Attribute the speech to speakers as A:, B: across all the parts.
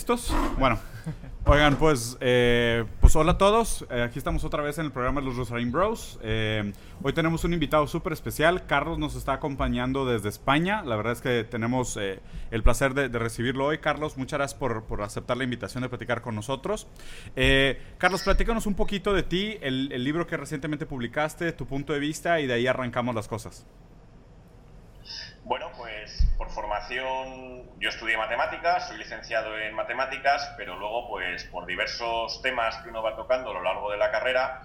A: ¿Listos? Bueno, oigan, pues, eh, pues hola a todos. Eh, aquí estamos otra vez en el programa de los Rosarín Bros. Eh, hoy tenemos un invitado súper especial. Carlos nos está acompañando desde España. La verdad es que tenemos el placer de, recibirlo hoy. Carlos, muchas gracias por, aceptar la invitación de platicar con nosotros. Carlos, platícanos un poquito de ti, el libro que recientemente publicaste, tu punto de vista y de ahí arrancamos las cosas.
B: Bueno, pues por formación yo estudié matemáticas, soy licenciado en matemáticas, pero luego pues por diversos temas que uno va tocando a lo largo de la carrera,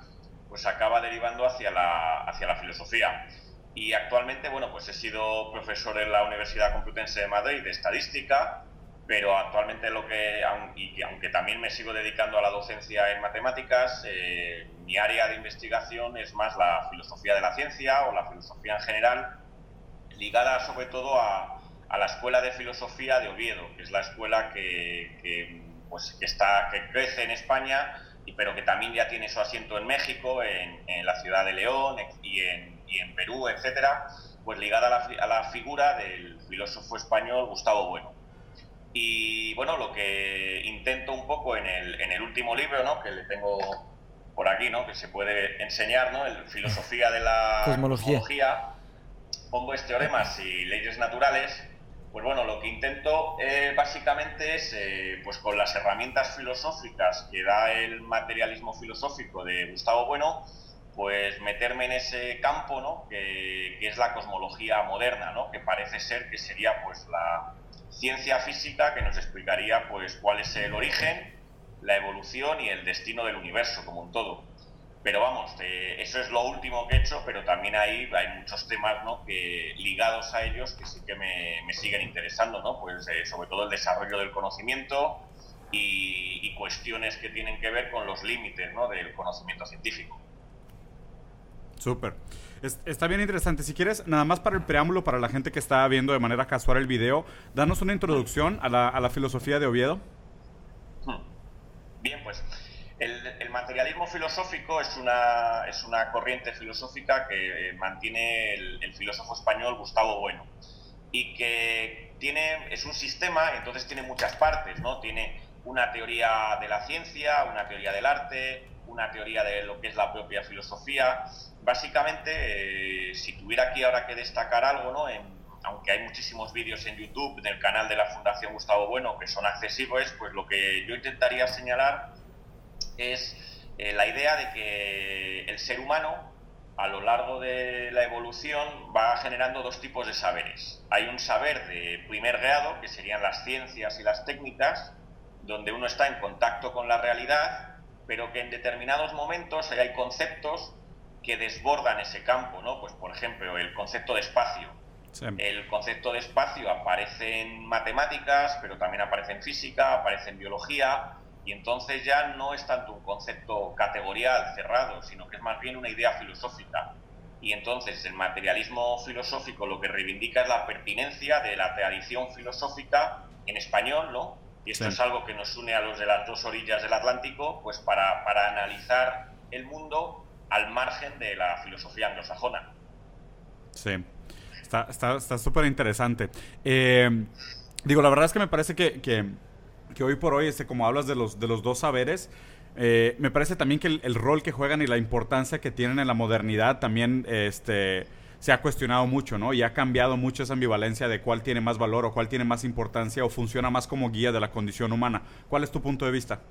B: pues acaba derivando hacia la, hacia la filosofía. Y actualmente, bueno, pues he sido profesor en la Universidad Complutense de Madrid de estadística, pero actualmente lo que, y que aunque también me sigo dedicando a la docencia en matemáticas, eh, mi área de investigación es más la filosofía de la ciencia o la filosofía en general, ligada sobre todo a, a la Escuela de Filosofía de Oviedo, que es la escuela que, que, pues, que está, que crece en España, pero que también ya tiene su asiento en México, en, en la ciudad de León y en, y en Perú, etcétera, pues ligada a la, a la figura del filósofo español Gustavo Bueno. Y bueno, lo que intento un poco en el, en el último libro, ¿no? que le tengo por aquí, ¿no? que se puede enseñar, ¿no? el Filosofía de la
C: Cosmología.
B: cosmología, pongo este teoremas y leyes naturales, pues bueno, lo que intento eh, básicamente es, eh, pues con las herramientas filosóficas que da el materialismo filosófico de Gustavo Bueno, pues meterme en ese campo, ¿no? Que, que es la cosmología moderna, ¿no? Que parece ser que sería, pues, la ciencia física que nos explicaría, pues, cuál es el origen, la evolución y el destino del universo como un todo. Pero vamos, eh, eso es lo último que he hecho, pero también ahí hay muchos temas ¿no? que, ligados a ellos que sí que me, me siguen interesando, ¿no? Pues eh, sobre todo el desarrollo del conocimiento y, y cuestiones que tienen que ver con los límites ¿no? del conocimiento científico.
A: Súper. Es- está bien interesante. Si quieres, nada más para el preámbulo, para la gente que está viendo de manera casual el video, danos una introducción a la, a la filosofía de Oviedo.
B: Hmm. Bien, pues materialismo filosófico es una, es una corriente filosófica que eh, mantiene el, filósofo español Gustavo Bueno y que tiene, es un sistema, entonces tiene muchas partes, ¿no? Tiene una teoría de la ciencia, una teoría del arte, una teoría de lo que es la propia filosofía. Básicamente, eh, si tuviera aquí ahora que destacar algo, ¿no? Aunque hay muchísimos vídeos en YouTube del canal de la Fundación Gustavo Bueno que son accesibles, pues lo que yo intentaría señalar es eh, la idea de que el ser humano a lo largo de la evolución va generando dos tipos de saberes. Hay un saber de primer grado, que serían las ciencias y las técnicas, donde uno está en contacto con la realidad, pero que en determinados momentos hay conceptos que desbordan ese campo, ¿no? Pues por ejemplo, el concepto de espacio.
A: Sí.
B: El concepto de espacio aparece en matemáticas, pero también aparece en física, aparece en biología, y entonces ya no es tanto un concepto categorial, cerrado, sino que es más bien una idea filosófica. Y entonces el materialismo filosófico lo que reivindica es la pertinencia de la tradición filosófica en español, ¿no? Y esto
A: Sí.
B: es algo que nos une a los de las dos orillas del Atlántico, pues para, para analizar el mundo al margen de la filosofía anglosajona.
A: Sí. Está está- está súper interesante. Eh, digo, la verdad es que me parece que, que, que hoy por hoy, este, como hablas de los, de los dos saberes, eh, me parece también que el, el rol que juegan y la importancia que tienen en la modernidad también este, se ha cuestionado mucho, ¿no? Y ha cambiado mucho esa ambivalencia de cuál tiene más valor o cuál tiene más importancia o funciona más como guía de la condición humana. ¿Cuál es tu punto de vista?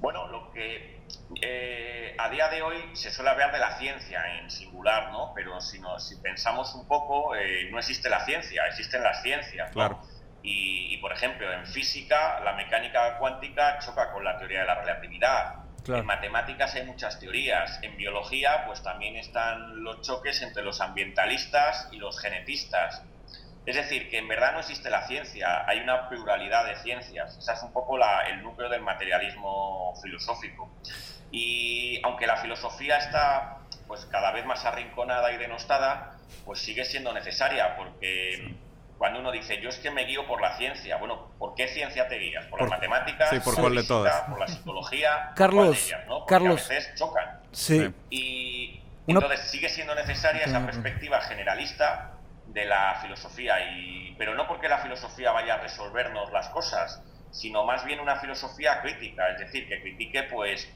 B: Bueno, lo que eh, a día de hoy se suele hablar de la ciencia en singular, ¿no? Pero si, no, si pensamos un poco, eh, no existe la ciencia, existen las ciencias, ¿no?
A: Claro.
B: Y, y, por ejemplo, en física, la mecánica cuántica choca con la teoría de la relatividad.
C: Claro.
B: En matemáticas hay muchas teorías. En biología, pues también están los choques entre los ambientalistas y los genetistas. Es decir, que en verdad no existe la ciencia, hay una pluralidad de ciencias. Ese es un poco la- el núcleo del materialismo filosófico. Y aunque la filosofía está pues cada vez más arrinconada y denostada, pues sigue siendo necesaria, porque cuando uno dice yo es que me guío por la ciencia, bueno, ¿por qué ciencia te guías? ¿Por,
A: Por-
B: las matemáticas?
A: sí, ¿por
B: la
A: cuál de todas?
B: ¿Por la psicología?
C: Carlos,
B: ¿Cuál de ellas, no? Porque
C: Carlos.
B: a veces chocan.
C: Sí.
B: Y
C: Una-
B: entonces sigue siendo necesaria esa perspectiva generalista de la filosofía, y, pero no porque la filosofía vaya a resolvernos las cosas, sino más bien una filosofía crítica, es decir, que critique pues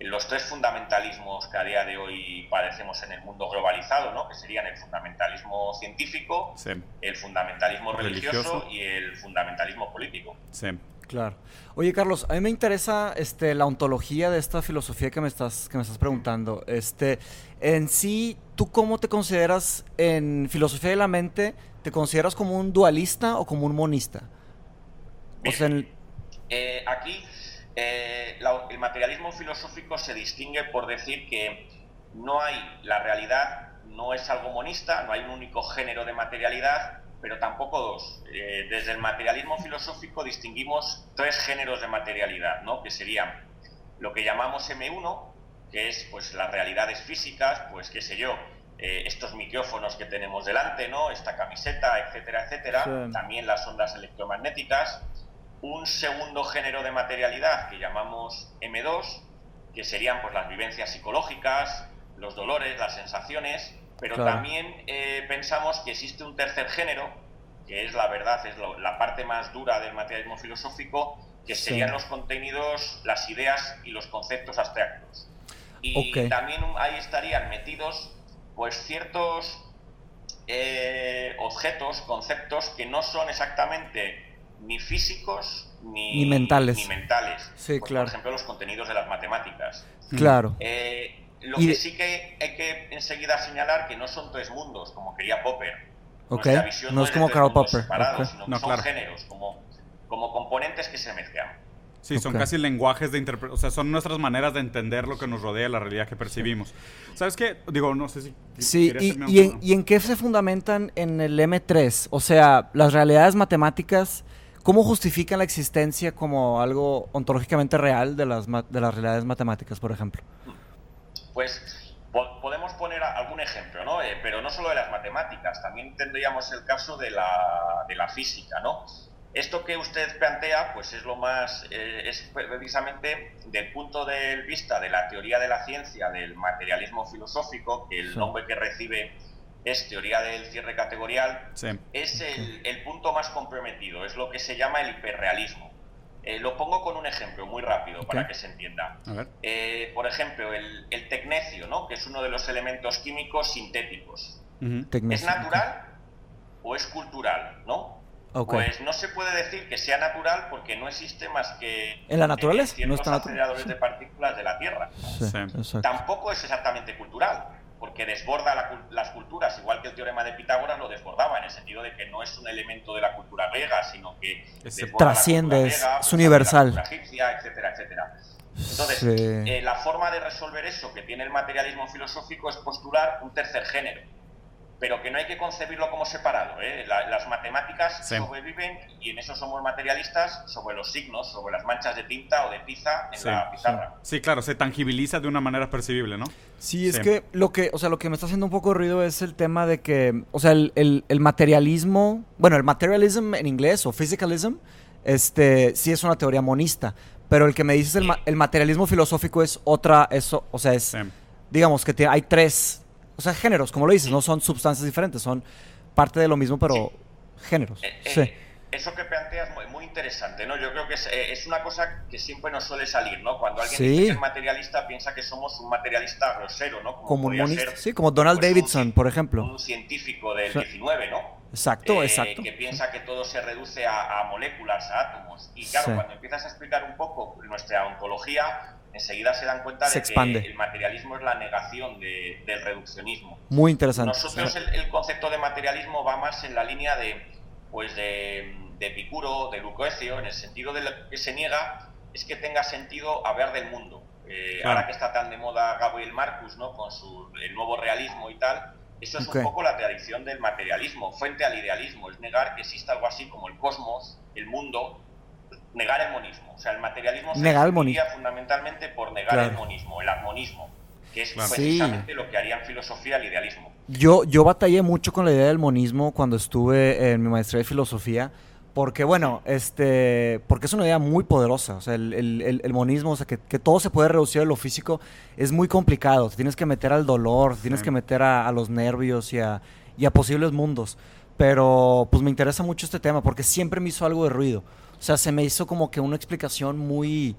B: los tres fundamentalismos que a día de hoy padecemos en el mundo globalizado, ¿no? que serían el fundamentalismo científico, el fundamentalismo religioso, y el fundamentalismo político.
A: Sí.
C: Claro. Oye, Carlos, a mí me interesa este, la ontología de esta filosofía que me estás, que me estás preguntando. Este, en sí, ¿tú cómo te consideras en filosofía de la mente? ¿Te consideras como un dualista o como un monista?
B: Eh, aquí eh, el materialismo filosófico se distingue por decir que no hay la realidad, no es algo monista, no hay un único género de materialidad, pero tampoco dos. Eh, desde el materialismo filosófico distinguimos tres géneros de materialidad, ¿no? que serían lo que llamamos M1, que es pues las realidades físicas, pues qué sé yo, eh, estos micrófonos que tenemos delante, ¿no? esta camiseta, etcétera, etcétera, también las ondas electromagnéticas, un segundo género de materialidad que llamamos M2, que serían pues, las vivencias psicológicas, los dolores, las sensaciones, pero también eh, pensamos que existe un tercer género, que es la verdad, es la parte más dura del materialismo filosófico, que serían los contenidos, las ideas y los conceptos abstractos. Y también ahí estarían metidos pues ciertos eh, objetos, conceptos que no son exactamente ni físicos ni,
C: mentales.
B: Ni mentales.
C: Sí, claro.
B: Por ejemplo, los contenidos de las matemáticas.
C: Claro.
B: Eh, lo que sí que hay que enseguida señalar que no son tres mundos, como quería Popper.
C: Okay. no, es como Karl Popper.
B: Sino son géneros, como, como componentes que se mezclan.
A: Sí, son casi lenguajes de interpretación, o sea, son nuestras maneras de entender lo que nos rodea, la realidad que percibimos. ¿Sabes qué? Digo, no sé si...
C: Sí, y, en, ¿y en qué se fundamentan en el M3? O sea, las realidades matemáticas ¿Cómo justifican la existencia como algo ontológicamente real de las, de las realidades matemáticas, por ejemplo?
B: Pues podemos poner algún ejemplo, ¿no? Eh, pero no solo de las matemáticas, también tendríamos el caso de la, de la física, ¿no? Esto que usted plantea, pues es lo más, eh, es precisamente del punto de vista de la teoría de la ciencia, del materialismo filosófico, que el nombre que recibe es teoría del cierre categorial, es el, punto más comprometido, es lo que se llama el hiperrealismo. Eh, lo pongo con un ejemplo muy rápido para que se entienda. Eh, por ejemplo, el, tecnecio, ¿no? que es uno de los elementos químicos sintéticos. ¿Es natural o es cultural? ¿no? Pues no se puede decir que sea natural porque no existe más que
C: en la naturaleza,
B: no está aceleradores de partículas de la Tierra. Tampoco es exactamente cultural porque desborda las culturas, igual que el teorema de Pitágoras lo desbordaba, en el sentido de que no es un elemento de la cultura griega, sino que
C: trasciende, es, pues, universal.
B: La egipcia, etcétera, etcétera. Entonces, eh, la forma de resolver eso que tiene el materialismo filosófico es postular un tercer género pero que no hay que concebirlo como separado. ¿eh? las matemáticas sobreviven y en eso somos materialistas sobre los signos, sobre las manchas de tinta o de tiza en la pizarra.
A: Sí. claro, se tangibiliza de una manera percibible, ¿no?
C: Sí, es que lo que, o sea, lo que me está haciendo un poco ruido es el tema de que, o sea, el, el, materialismo, bueno, el materialism en inglés o physicalism, este, sí es una teoría monista, pero el que me dices el, el materialismo filosófico es otra, eso, o sea, es, digamos que hay tres o sea, géneros, como lo dices, no son sustancias diferentes, son parte de lo mismo, pero géneros. Eh, eh, sí.
B: Eso que planteas es muy, interesante, ¿no? Yo creo que eh, es, una cosa que siempre nos suele salir, ¿no? Cuando alguien dice que es materialista, piensa que somos un materialista grosero, ¿no?
C: Como, sí, como Donald pues, Davidson, por ejemplo.
B: Un científico del 19, ¿no?
C: Exacto, exacto.
B: Que piensa que todo se reduce a, moléculas, a átomos. Y claro, cuando empiezas a explicar un poco nuestra ontología, enseguida se dan cuenta de que el materialismo es la negación del reduccionismo.
C: Muy interesante.
B: Nosotros el, concepto de materialismo va más en la línea de, pues de, de Epicuro, de Lucrecio, en el sentido de lo que se niega es que tenga sentido hablar del mundo. Eh, ahora que está tan de moda Gabriel Marcus, ¿no? Con su, el nuevo realismo y tal, eso es un poco la tradición del materialismo, frente al idealismo, es negar que exista algo así como el cosmos, el mundo, negar el monismo. O sea, el materialismo se
C: negar
B: fundamentalmente por negar el monismo, el armonismo, que es precisamente lo que haría en filosofía el idealismo.
C: Yo, yo batallé mucho con la idea del monismo cuando estuve en mi maestría de filosofía, porque bueno, este, porque es una idea muy poderosa, o sea, el, el, monismo, o sea, que, que, todo se puede reducir a lo físico, es muy complicado, te tienes que meter al dolor, tienes que meter a, a los nervios y a, y a posibles mundos. Pero pues me interesa mucho este tema porque siempre me hizo algo de ruido. O sea, se me hizo como que una explicación muy,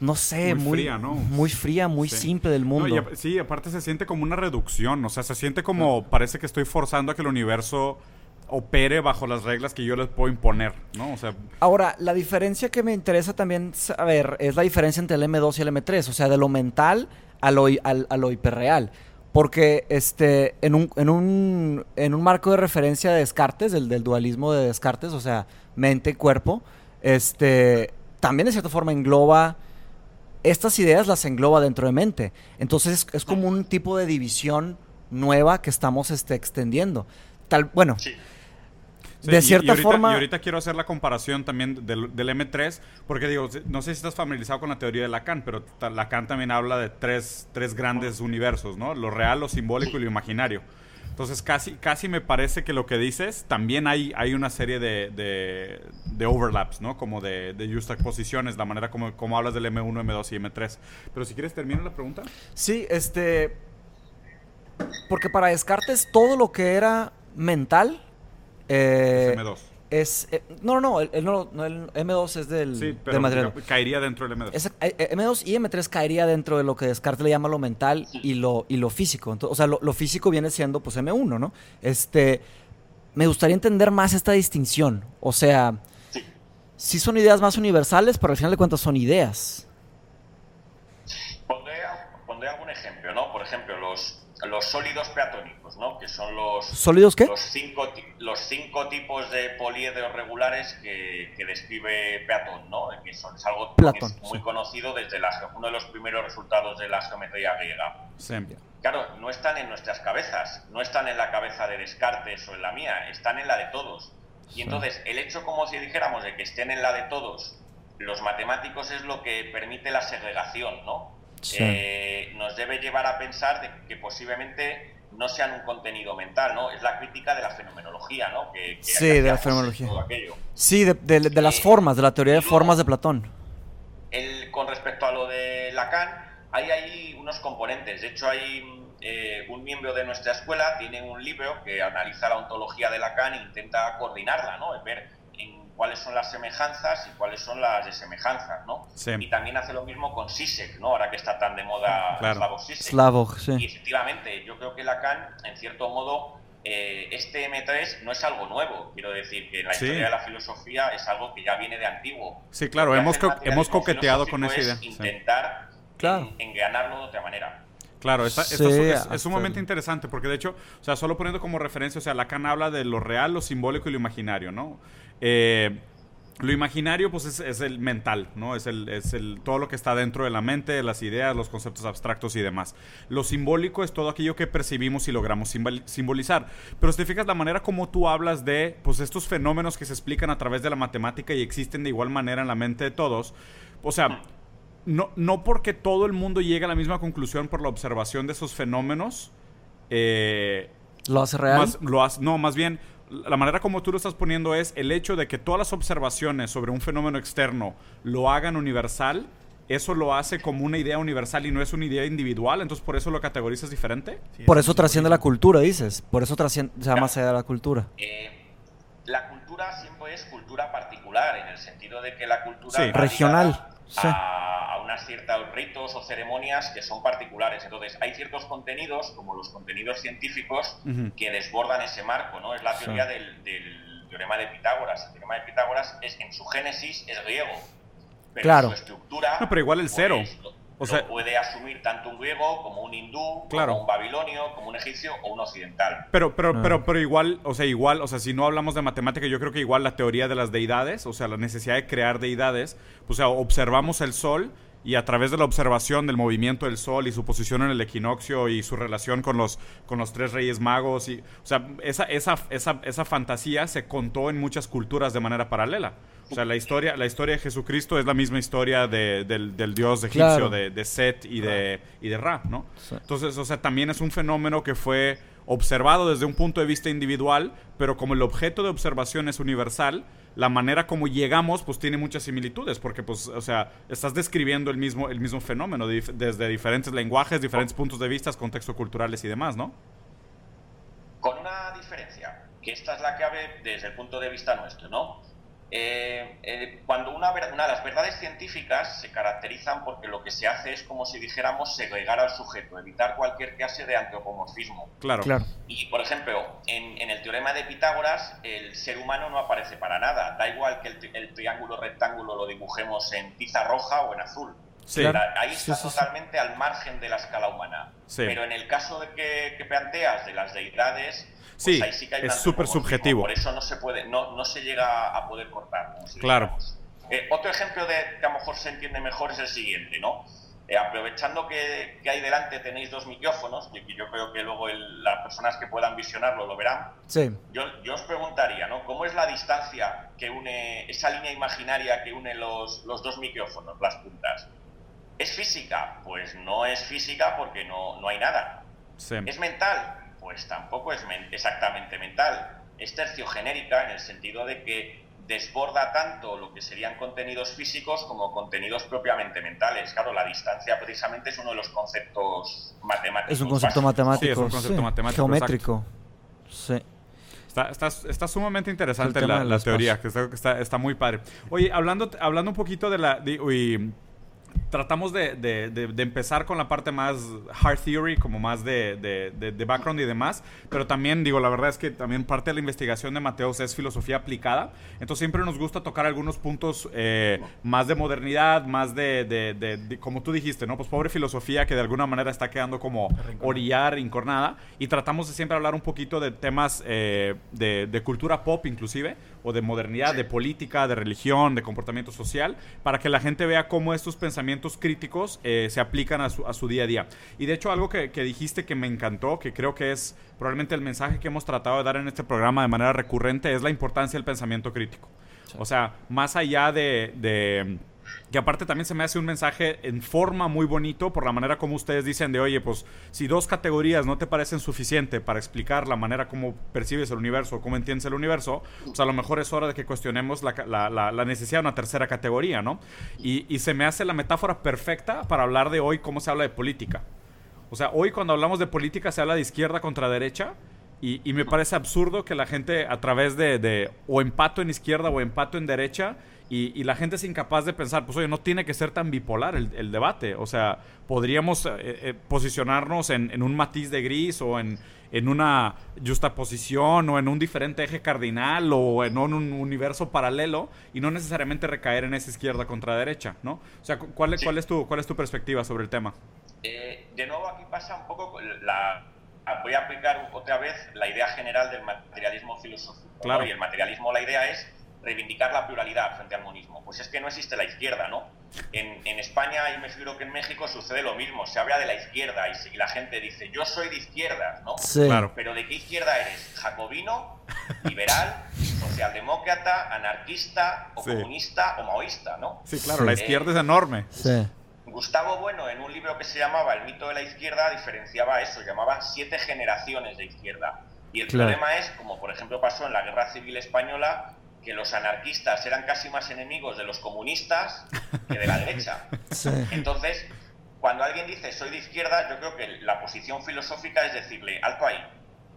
C: no sé,
A: Muy
C: muy,
A: fría, ¿no?
C: Muy fría, muy
A: Sí.
C: simple del
A: No,
C: mundo.
A: y sí, aparte se siente como una reducción, o sea, se siente como parece que estoy forzando a que el universo opere bajo las reglas que yo les puedo imponer, ¿no? O sea,
C: Ahora, la diferencia que me interesa también saber es la diferencia entre el M2 y el M3, o sea, de lo mental a lo, al- a lo hiperreal. Porque este, en, un, en, un, en un marco de referencia de Descartes, del, del dualismo de Descartes, o sea, mente y cuerpo, este, también de cierta forma engloba, estas ideas las engloba dentro de mente. Entonces es, como un tipo de división nueva que estamos este, extendiendo. Tal, bueno,
B: Sí.
A: Sí,
C: de cierta
A: y ahorita,
C: forma...
A: Y ahorita quiero hacer la comparación también del, del M3, porque digo, no sé si estás familiarizado con la teoría de Lacan, pero Lacan también habla de tres, tres grandes universos, ¿no? Lo real, lo simbólico y lo imaginario. Entonces, casi, casi me parece que lo que dices, también hay, hay una serie de, de, de overlaps, ¿no? Como de, de juxtaposiciones, la manera como, como hablas del M1, M2 y M3. Pero si quieres, termina la pregunta.
C: Sí, este. Porque para Descartes todo lo que era mental. eh,
A: Es M2.
C: Es. eh, no, no, el, el- no, no, el M2 es del,
A: Sí,
C: del
A: pero
C: material.
A: ca- caería dentro del M2.
C: Ese- eh, eh, M2 y M3 caería dentro de lo que Descartes le llama lo mental y lo, y lo físico. Entonces, o sea, lo, lo físico viene siendo pues M1, ¿no? Este. Me gustaría entender más esta distinción. O sea,
B: Sí.
C: sí son ideas más universales, pero al final de cuentas son ideas.
B: Pondré, pondré algún ejemplo, ¿no? Por ejemplo, los, los sólidos peatónicos, ¿no? Que son los,
C: ¿Sólidos qué?
B: los, cinco, ti- los cinco tipos de poliedros regulares que, que describe Platón, ¿no? Que son, es algo
C: Platón,
B: que es muy
C: sí.
B: conocido desde la, uno de los primeros resultados de la geometría griega.
A: Sí.
B: Claro, no están en nuestras cabezas, no están en la cabeza de Descartes o en la mía, están en la de todos. Y entonces, el hecho, como si dijéramos, de que estén en la de todos, los matemáticos es lo que permite la segregación, ¿no?
C: Sí.
B: Eh, nos debe llevar a pensar de que posiblemente no sean un contenido mental, ¿no? Es la crítica de la fenomenología, ¿no? Que, que
C: Sí, de la fenomenología. Sí, de, de- de las
B: Eh,
C: formas, de la teoría de formas de Platón.
B: El- con respecto a lo de Lacan, hay ahí unos componentes. De hecho, hay eh, un miembro de nuestra escuela, tiene un libro que analiza la ontología de Lacan e intenta coordinarla, ¿no? Es ver cuáles son las semejanzas y cuáles son las desemejanzas, ¿no?
A: Sí.
B: Y también hace lo mismo con Sisek, ¿no? Ahora que está tan de moda
A: Claro.
B: Slavoj Zizek.
C: Slavoj,
B: Y
C: sí.
B: efectivamente, yo creo que Lacan, en cierto modo, eh, este M3 no es algo nuevo. Quiero decir que en la
A: Sí.
B: historia de la filosofía es algo que ya viene de antiguo.
A: Sí, claro, hemos co- hemos coqueteado con esa idea,
B: es
A: sí.
B: Intentar
C: Claro.
B: en- engranarlo de otra manera.
A: Claro, esta- esta
C: Sí,
A: es, es- sumamente interesante porque de hecho, o sea, solo poniendo como referencia, o sea, Lacan habla de lo real, lo simbólico y lo imaginario, ¿no? Eh, lo imaginario, pues, es, es el mental, ¿no? Es, el, es el, todo lo que está dentro de la mente, las ideas, los conceptos abstractos y demás. Lo simbólico es todo aquello que percibimos y logramos simbol- simbolizar. Pero si te fijas la manera como tú hablas de, pues, estos fenómenos que se explican a través de la matemática y existen de igual manera en la mente de todos, o sea, no, no porque todo el mundo llegue a la misma conclusión por la observación de esos fenómenos, eh,
C: ¿Lo hace real?
A: más, lo has- no, más bien, la manera como tú lo estás poniendo es el hecho de que todas las observaciones sobre un fenómeno externo lo hagan universal, eso lo hace como una idea universal y no es una idea individual, entonces por eso lo categorizas diferente.
C: Por eso trasciende la cultura, dices. Por eso trasciende, se llama más allá de la cultura.
B: Eh, la cultura siempre es cultura particular, en el sentido de que la cultura
A: Sí.
C: Regional, sí.
B: Unas ciertos ritos o ceremonias que son particulares. Entonces, hay ciertos contenidos, como los contenidos científicos,
A: Ujú.
B: que desbordan ese marco, ¿no? Es la
C: Sí.
B: teoría del, del teorema de Pitágoras. El teorema de Pitágoras es en su génesis es griego, pero
C: Claro.
B: en su estructura
A: No, pero igual el cero.
B: pues, lo-
A: O
B: lo
A: sea-
B: puede asumir tanto un griego como un hindú,
A: Claro.
B: como un babilonio, como un egipcio o un occidental.
A: Pero, pero,
C: Ah.
A: pero, pero igual, o sea, igual, o sea, si no hablamos de matemática, yo creo que igual la teoría de las deidades, o sea, la necesidad de crear deidades, pues, o sea, observamos el sol y a través de la observación del movimiento del sol y su posición en el equinoccio y su relación con los, con los tres reyes magos, y, o sea, esa, esa, esa, esa fantasía se contó en muchas culturas de manera paralela. O sea, la historia, la historia de Jesucristo es la misma historia de- del, del dios egipcio,
C: Claro.
A: de, de Set y de, y de Ra, ¿no?
C: Sí.
A: Entonces, o sea, también es un fenómeno que fue observado desde un punto de vista individual, pero como el objeto de observación es universal, la manera como llegamos, pues tiene muchas similitudes, porque, pues, o sea, estás describiendo el mismo, el mismo fenómeno desde diferentes lenguajes, diferentes puntos de vista, contextos culturales y demás, ¿no?
B: Con una diferencia. que esta es la clave desde el punto de vista nuestro, ¿no? Eh, eh, cuando una, una, de las verdades científicas se caracterizan porque lo que se hace es como si dijéramos segregar al sujeto, evitar cualquier clase de antropomorfismo.
A: Claro. claro.
B: Y, por ejemplo, en, el teorema de Pitágoras, el ser humano no aparece para nada. Da igual que el, triángulo rectángulo lo dibujemos en tiza roja o en azul. Ahí está totalmente al margen de la escala humana. Pero en el caso de que, que planteas de las deidades,
A: Sí, pues es súper subjetivo.
B: Por eso no se puede, no, no se llega a poder cortar.
A: claro.
B: Eh, otro ejemplo de que a lo mejor se entiende mejor es el siguiente, ¿no? Eh, aprovechando que, que, ahí delante tenéis dos micrófonos, y que yo creo que luego las personas que puedan visionarlo lo verán,
C: sí.
B: yo, yo, os preguntaría, ¿no? ¿Cómo es la distancia que une, esa línea imaginaria que une los, los dos micrófonos, las puntas? ¿Es física? Pues no es física porque no, no hay nada.
A: Sí.
B: ¿Es mental? Pues tampoco es exactamente mental. Es terciogenérica en el sentido de que desborda tanto lo que serían contenidos físicos como contenidos propiamente mentales. Claro, la distancia precisamente es uno de los conceptos matemáticos.
C: Es un concepto matemático.
A: es un concepto matemático.
C: Geométrico. Sí.
A: Está, está, sumamente interesante la, teoría, que está, está, muy padre. Oye, hablando, hablando un poquito de la tratamos de, de, de, empezar con la parte más hard theory, como más de, background y demás, pero también, digo, la verdad es que también parte de la investigación de Mateos es filosofía aplicada, entonces siempre nos gusta tocar algunos puntos eh, más de modernidad, más de, como tú dijiste, ¿no? Pues pobre filosofía que de alguna manera está quedando como orillar, incornada, y tratamos de siempre hablar un poquito de temas eh, de, cultura pop inclusive, o de modernidad, de política, de religión, de comportamiento social, para que la gente vea cómo estos pensamientos críticos eh, se aplican a su, a su, día a día. Y de hecho algo que, dijiste que me encantó, que creo que es probablemente el mensaje que hemos tratado de dar en este programa de manera recurrente, es la importancia del pensamiento crítico. O sea, más allá de que aparte también se me hace un mensaje en forma muy bonito por la manera como ustedes dicen de, oye, pues si dos categorías no te parecen suficiente para explicar la manera como percibes el universo o cómo entiendes el universo, pues a lo mejor es hora de que cuestionemos la, necesidad de una tercera categoría, ¿no? Y, y se me hace la metáfora perfecta para hablar de hoy cómo se habla de política. O sea, hoy cuando hablamos de política se habla de izquierda contra derecha y, y me parece absurdo que la gente a través de, de o empato en izquierda o empato en derecha y, la gente es incapaz de pensar, pues oye, no tiene que ser tan bipolar el, debate. O sea, podríamos eh, eh, posicionarnos en, un matiz de gris o en, en una justaposición o en un diferente eje cardinal o en un, universo paralelo y no necesariamente recaer en esa izquierda contra derecha, ¿no? O sea, ¿cuál, cuál, es, tu, cuál es tu perspectiva sobre el tema?
B: Eh, de nuevo, aquí pasa un poco la... Voy a aplicar otra vez la idea general del materialismo filosófico.
A: Claro.
B: Y el materialismo, la idea es reivindicar la pluralidad frente al monismo. Pues es que no existe la izquierda, ¿no? En, en España y me figuro que en México sucede lo mismo. Se habla de la izquierda y, la gente dice, yo soy de izquierda, ¿no?
C: Sí. Claro.
B: Pero ¿de qué izquierda eres? ¿Jacobino, liberal, socialdemócrata, anarquista, o comunista, o maoísta, ¿no?
A: Sí, claro, la izquierda es enorme.
C: Sí.
B: Gustavo Bueno, en un libro que se llamaba El mito de la izquierda, diferenciaba eso, llamaba siete generaciones de izquierda. Y el problema es, como por ejemplo pasó en la Guerra Civil Española, que los anarquistas eran casi más enemigos de los comunistas que de la derecha. Entonces, cuando alguien dice soy de izquierda, yo creo que la posición filosófica es decirle, alto ahí,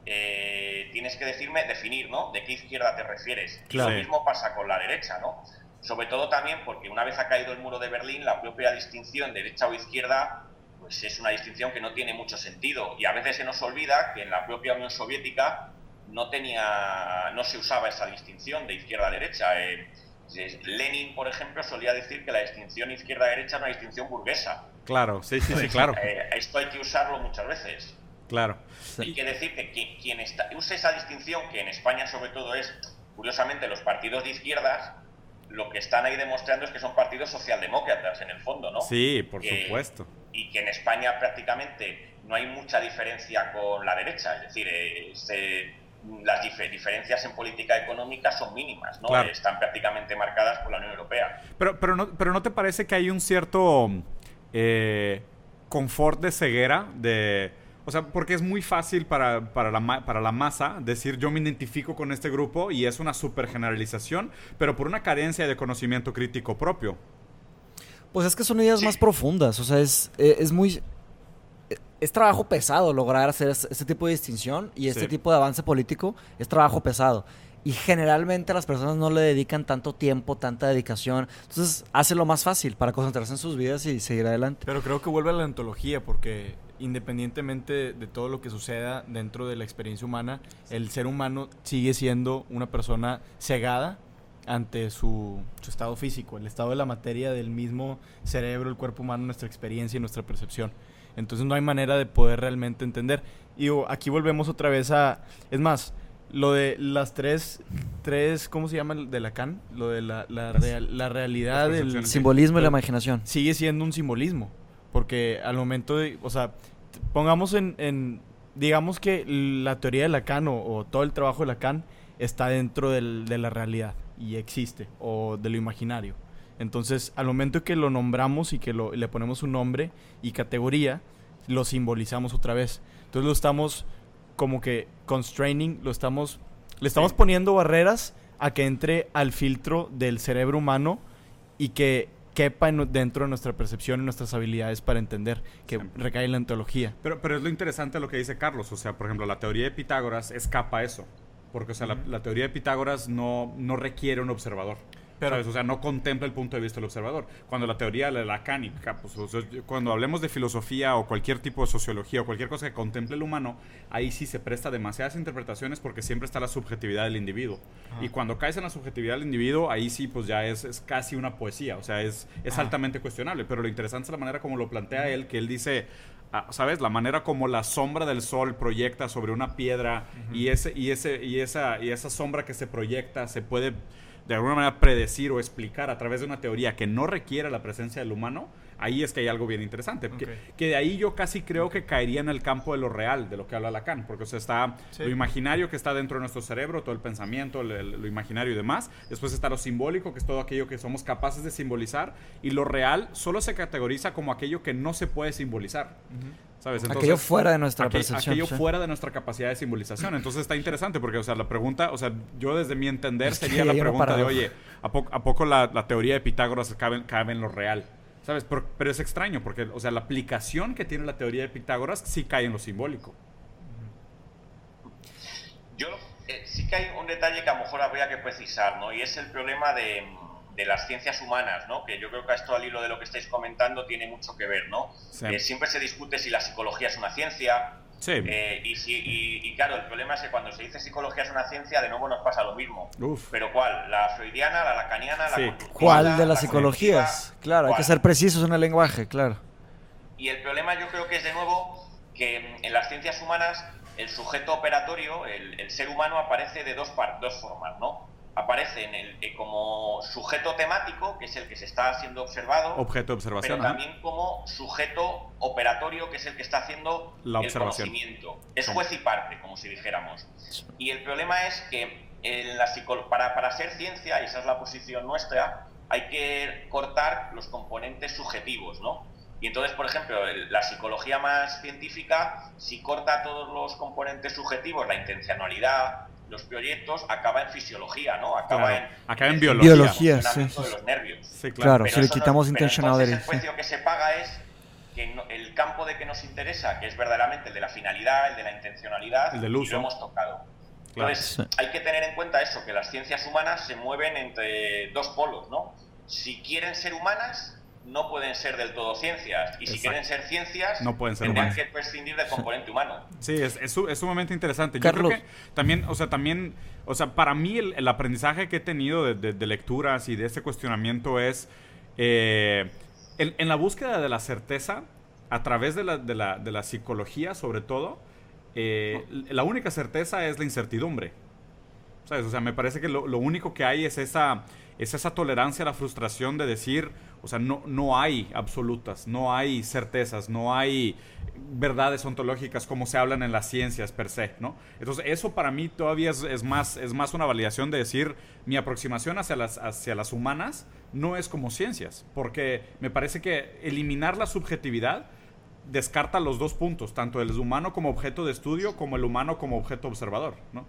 B: eh, tienes que decirme, definir, ¿no? ¿De qué izquierda te refieres? Lo mismo pasa con la derecha, ¿no? Sobre todo también porque una vez ha caído el muro de Berlín, la propia distinción derecha o izquierda, pues es una distinción que no tiene mucho sentido. Y a veces se nos olvida que en la propia Unión Soviética no tenía, no se usaba esa distinción de izquierda a derecha. Eh, Lenin, por ejemplo, solía decir que la distinción izquierda-derecha es una distinción burguesa.
A: Claro, sí, sí, sí, claro.
B: Eh, esto hay que usarlo muchas veces.
A: Claro.
B: Hay que decir que quien, está, use esa distinción, que en España sobre todo es, curiosamente, los partidos de izquierdas, lo que están ahí demostrando es que son partidos socialdemócratas en el fondo, ¿no?
A: Sí, por supuesto.
B: Y que en España prácticamente no hay mucha diferencia con la derecha, es decir, eh, se las diferencias en política económica son mínimas, ¿no? Están prácticamente marcadas por la Unión Europea.
A: Pero, pero, no, pero ¿no te parece que hay un cierto eh, confort de ceguera? de O sea, porque es muy fácil para, para, la, para la masa decir yo me identifico con este grupo y es una super generalización, pero por una carencia de conocimiento crítico propio.
C: Pues es que son ideas más profundas, o sea, es, eh, es muy es trabajo pesado lograr hacer este tipo de distinción y este
A: Sí.
C: tipo de avance político es trabajo pesado. Y generalmente las personas no le dedican tanto tiempo, tanta dedicación. Entonces hace lo más fácil para concentrarse en sus vidas y seguir adelante.
D: Pero creo que vuelve a la antología porque independientemente de todo lo que suceda dentro de la experiencia humana, el ser humano sigue siendo una persona cegada ante su, su estado físico, el estado de la materia del mismo cerebro, el cuerpo humano, nuestra experiencia y nuestra percepción. Entonces no hay manera de poder realmente entender. Y digo, aquí volvemos otra vez a... Es más, lo de las tres, tres ¿cómo se llama? De Lacan, lo de la, la, real- la realidad del.
C: Simbolismo y la imaginación.
D: sigue siendo un simbolismo. Porque al momento de, o sea, pongamos en, en- digamos que la teoría de Lacan o, o todo el trabajo de Lacan está dentro del- de la realidad y existe, o de lo imaginario. Entonces, al momento que lo nombramos y que lo- le ponemos un nombre y categoría, lo simbolizamos otra vez. Entonces lo estamos como que constraining, lo estamos, le estamos
A: Sí.
D: poniendo barreras a que entre al filtro del cerebro humano y que quepa en- dentro de nuestra percepción y nuestras habilidades para entender que
A: Siempre.
D: recae en la ontología.
A: Pero, pero es lo interesante lo que dice Carlos. O sea, por ejemplo, la teoría de Pitágoras escapa a eso. Porque, o sea, la, la teoría de Pitágoras no, no requiere un observador.
D: Pero-
A: ¿sabes? O sea, no contempla el punto de vista del observador. Cuando la teoría de Lacan y pues, o sea, cuando hablemos de filosofía o cualquier tipo de sociología o cualquier cosa que contemple el humano, ahí sí se presta demasiadas interpretaciones porque siempre está la subjetividad del individuo. Y cuando caes en la subjetividad del individuo, ahí sí, pues ya es, es casi una poesía. O sea, es, es
D: Ajá.
A: altamente cuestionable. Pero lo interesante es la manera como lo plantea él, que él dice, ah, ¿sabes? La manera como la sombra del sol proyecta sobre una piedra y, ese, y, ese, y, esa, y esa sombra que se proyecta se puede de alguna manera predecir o explicar a través de una teoría que no requiere la presencia del humano, ahí es que hay algo bien interesante. Que,
D: Ok.
A: que de ahí yo casi creo que caería en el campo de lo real, de lo que habla Lacan, porque o sea, está
D: Sí.
A: lo imaginario que está dentro de nuestro cerebro, todo el pensamiento, el- el- lo imaginario y demás. Después está lo simbólico, que es todo aquello que somos capaces de simbolizar. Y lo real solo se categoriza como aquello que no se puede simbolizar. ¿Sabes?
C: Aquello fuera de nuestra
A: aqu-
C: percepción,
A: Aquello
C: sí.
A: fuera de nuestra capacidad de simbolización. Entonces está interesante porque, o sea, la pregunta, o sea, yo desde mi entender
C: Es
A: sería la pregunta de, oye, ¿a, po- a poco la, la teoría de Pitágoras cabe, cabe en lo real? ¿Sabes? Pero, pero es extraño porque, o sea, la aplicación que tiene la teoría de Pitágoras sí cae en lo simbólico.
B: Yo eh, sí que hay un detalle que a lo mejor habría que precisar, ¿no? Y es el problema de, de las ciencias humanas, ¿no? Que yo creo que esto al hilo de lo que estáis comentando tiene mucho que ver, ¿no?
A: Sí.
B: Eh, siempre se discute si la psicología es una ciencia.
A: Sí.
B: eh, y, si, y, y claro, el problema es que cuando se dice psicología es una ciencia, de nuevo nos pasa lo mismo.
A: Uf.
B: Pero ¿cuál? ¿La freudiana, la lacaniana,
A: Sí.
B: la
C: ¿Cuál de
B: la
C: las psicologías? Claro, hay que ser precisos en el lenguaje, claro.
B: Y el problema yo creo que es de nuevo que en las ciencias humanas el sujeto operatorio, el, el ser humano, aparece de dos, par- dos formas, ¿no? Aparece en el, eh, como sujeto temático, que es el que se está siendo observado,
A: Objeto de observación.
B: pero
A: ajá.
B: también como sujeto operatorio, que es el que está haciendo
A: La
B: el conocimiento. Es juez y parte, como si dijéramos. Y el problema es que en la para, para ser ciencia, y esa es la posición nuestra, hay que cortar los componentes subjetivos, ¿no? Y entonces, por ejemplo, la psicología más científica, si corta todos los componentes subjetivos, la intencionalidad, los proyectos, acaba en fisiología, ¿no? Acaba
A: Claro.
B: en,
A: Acaba en
B: el
A: biología.
C: Biología, sí, sí,
B: de los nervios.
A: Sí,
C: Claro,
B: Pero
C: si le
B: no-
C: quitamos
B: entonces
C: sí.
B: El precio que se paga es que no- el campo de que nos interesa, que es verdaderamente el de la finalidad, el de la intencionalidad,
A: El del
B: y
A: uso.
B: lo hemos tocado.
A: Claro.
B: Entonces,
C: Sí.
B: hay que tener en cuenta eso, que las ciencias humanas se mueven entre dos polos, ¿no? Si quieren ser humanas, no pueden ser del todo ciencias. Y si
A: Exacto.
B: quieren ser ciencias,
A: No pueden ser
B: tendrán
A: humanas.
B: que prescindir del componente humano.
A: Sí, es, es, es sumamente interesante. Yo
C: Carlos.
A: creo que también, o sea, también, o sea, para mí el, el aprendizaje que he tenido de, de- de lecturas y de ese cuestionamiento es eh, en, en la búsqueda de la certeza a través de la, de la, de la psicología, sobre todo, eh, la única certeza es la incertidumbre. ¿Sabes? O sea, me parece que lo, lo único que hay es esa, es esa tolerancia a la frustración de decir, o sea, no, no hay absolutas, no hay certezas, no hay verdades ontológicas como se hablan en las ciencias per se, ¿no? Entonces, eso para mí todavía es, es más, es más una validación de decir, mi aproximación hacia las, hacia las humanas no es como ciencias, porque me parece que eliminar la subjetividad descarta los dos puntos, tanto el humano como objeto de estudio, como el humano como objeto observador, ¿no?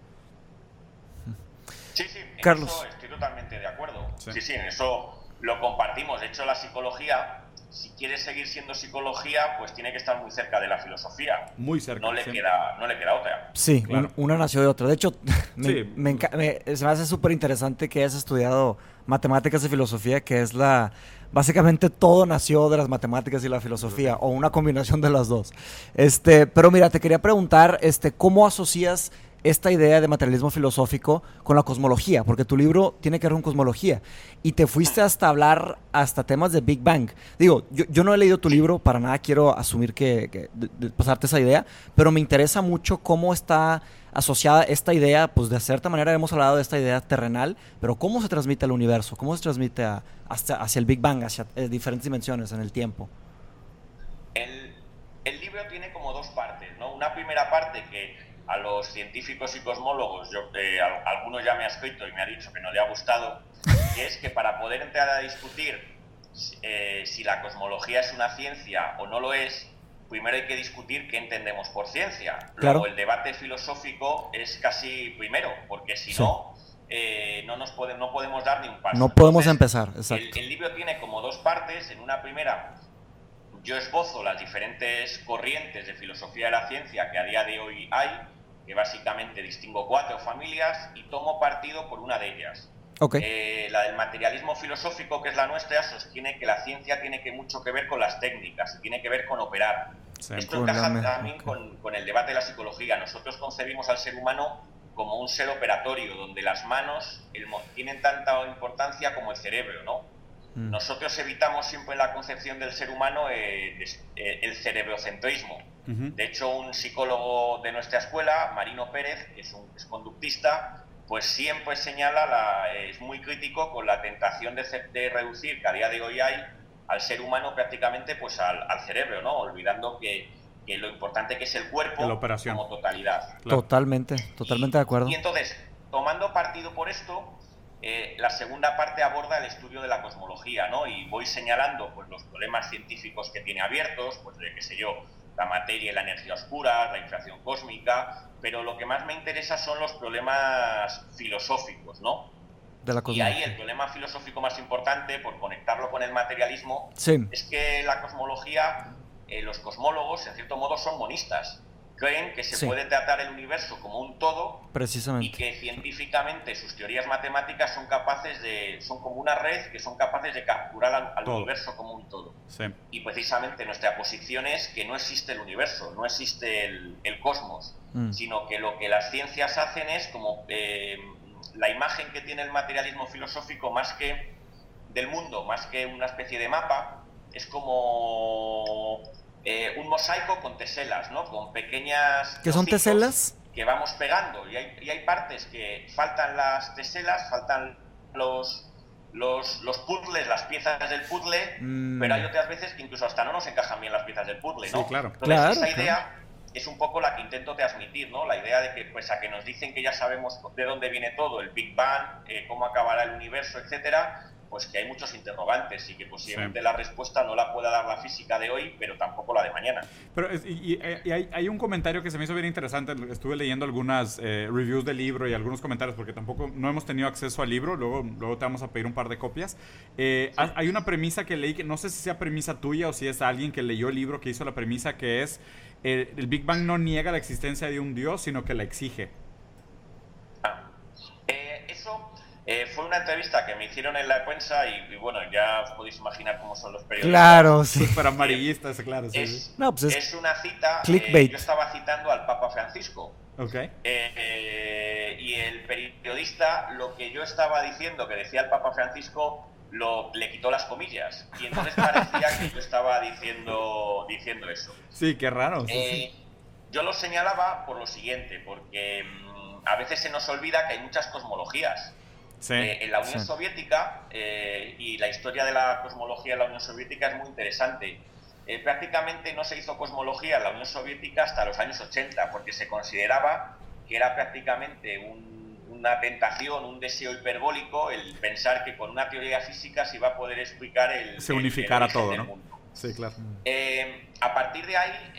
B: Sí, sí,
C: Carlos.
B: eso estoy totalmente de acuerdo.
A: Sí.
B: Sí. sí, en eso lo compartimos. De hecho, la psicología si quiere seguir siendo psicología, pues tiene que estar muy cerca de la filosofía.
A: Muy cerca.
B: No le, queda, no le queda otra.
C: Sí, una nació de otra. De hecho, me, se me hace súper interesante que hayas estudiado matemáticas y filosofía, que es la... Básicamente todo nació de las matemáticas y la filosofía, o una combinación de las dos. Este, pero mira, te quería preguntar, este, ¿cómo asocias esta idea de materialismo filosófico con la cosmología, porque tu libro tiene que ver con cosmología y te fuiste hasta hablar hasta temas de Big Bang. Digo, yo, no he leído tu libro, para nada quiero asumir que, pasarte esa idea, pero me interesa mucho cómo está asociada esta idea, pues de cierta manera hemos hablado de esta idea terrenal, pero cómo se transmite al universo, cómo se transmite hasta, hacia el Big Bang, hacia eh, diferentes dimensiones en el tiempo.
B: El, el libro tiene como dos partes, ¿no? Una primera parte que a los científicos y cosmólogos, yo, eh, alguno ya me ha escrito y me ha dicho que no le ha gustado, que es que para poder entrar a discutir eh, si la cosmología es una ciencia o no lo es, primero hay que discutir qué entendemos por ciencia. Luego el debate filosófico es casi primero, porque si no, eh, no, nos puede, no podemos dar ni un paso.
C: No podemos empezar, exacto.
B: El, el libro tiene como dos partes. En una primera yo esbozo las diferentes corrientes de filosofía de la ciencia que a día de hoy hay que básicamente distingo cuatro familias y tomo partido por una de ellas. Eh, la del materialismo filosófico, que es la nuestra, sostiene que la ciencia tiene que mucho que ver con las técnicas, tiene que ver con operar. Esto encaja también con, con, el debate de la psicología. Nosotros concebimos al ser humano como un ser operatorio, donde las manos tienen tanta importancia como el cerebro, ¿no? Mm. Nosotros evitamos siempre en la concepción del ser humano eh, eh, el cerebrocentrismo. De hecho, un psicólogo de nuestra escuela, Marino Pérez, que es un conductista, pues siempre señala, la, es muy crítico con la tentación de, reducir, que a día de hoy hay, al ser humano prácticamente pues al, cerebro, ¿no? Olvidando que, lo importante que es el cuerpo como totalidad.
C: Totalmente, totalmente de acuerdo.
B: Y entonces, tomando partido por esto, eh, la segunda parte aborda el estudio de la cosmología, ¿no? Y voy señalando pues, los problemas científicos que tiene abiertos, pues de, qué sé yo, la materia y la energía oscura, la inflación cósmica, pero lo que más me interesa son los problemas filosóficos, ¿no?
C: De la
B: y ahí el problema filosófico más importante, por conectarlo con el materialismo, es que la cosmología, eh, los cosmólogos, en cierto modo, son monistas creen que se puede tratar el universo como un todo
C: Precisamente.
B: y que científicamente sus teorías matemáticas son capaces de son como una red que son capaces de capturar al, universo como un todo y precisamente nuestra posición es que no existe el universo no existe el, cosmos mm. sino que lo que las ciencias hacen es como eh, la imagen que tiene el materialismo filosófico más que del mundo más que una especie de mapa es como eh, un mosaico con teselas, ¿no? Con pequeñas...
C: ¿Qué son teselas?
B: Que vamos pegando. Y hay, y hay partes que faltan las teselas, faltan los, los, los puzzles, las piezas del puzzle, mm. pero hay otras veces que incluso hasta no nos encajan bien las piezas del puzzle, ¿no?
A: Sí, claro.
B: Entonces, esa idea es un poco la que intento transmitir, ¿no? La idea de que, pues, a que nos dicen que ya sabemos de dónde viene todo, el Big Bang, eh, cómo acabará el universo, etcétera, pues que hay muchos interrogantes y que posiblemente la respuesta no la pueda dar la física de hoy, pero tampoco la de mañana.
A: Pero y, hay, un comentario que se me hizo bien interesante. Estuve leyendo algunas eh, reviews del libro y algunos comentarios porque tampoco no hemos tenido acceso al libro. Luego, luego te vamos a pedir un par de copias. Eh, hay una premisa que leí que no sé si sea premisa tuya o si es alguien que leyó el libro que hizo la premisa que es eh, el Big Bang no niega la existencia de un dios, sino que la exige.
B: Eh, fue una entrevista que me hicieron en la prensa y, bueno, ya os podéis imaginar cómo son los periodistas.
C: Claro, sí.
A: Para amarillistas, claro. Sí.
B: Es, pues es, una cita. Eh, yo estaba citando al Papa Francisco.
A: Ok.
B: Eh, y el periodista, lo que yo estaba diciendo, que decía el Papa Francisco, lo, le quitó las comillas. Y entonces parecía que yo estaba diciendo, diciendo eso.
A: Sí, qué raro.
B: yo lo señalaba por lo siguiente, porque mm, a veces se nos olvida que hay muchas cosmologías. Eh, en la Unión Soviética, eh, y la historia de la cosmología en la Unión Soviética es muy interesante. Eh, prácticamente no se hizo cosmología en la Unión Soviética hasta los años 80, porque se consideraba que era prácticamente una tentación, un deseo hiperbólico el pensar que con una teoría física se iba a poder explicar el.
A: Se unificara todo, ¿no?
B: Mundo.
A: Sí, claro.
B: a partir de ahí,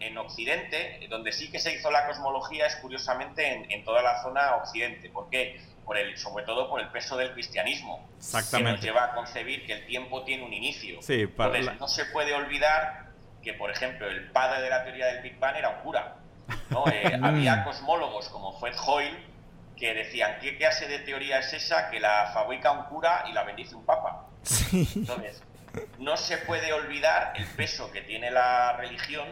B: en, Occidente, donde sí que se hizo la cosmología es curiosamente en, en toda la zona occidente. ¿Por qué? Por el, sobre todo por el peso del cristianismo,
A: Exactamente.
B: que nos lleva a concebir que el tiempo tiene un inicio.
A: Sí, para
B: Entonces,
A: la-
B: no se puede olvidar que, por ejemplo, el padre de la teoría del Big Bang era un cura. ¿no? Eh,
C: Mm.
B: había cosmólogos como Fred Hoyle que decían, ¿qué clase de teoría es esa que la fabrica un cura y la bendice un papa?
C: Sí.
B: Entonces, no se puede olvidar el peso que tiene la religión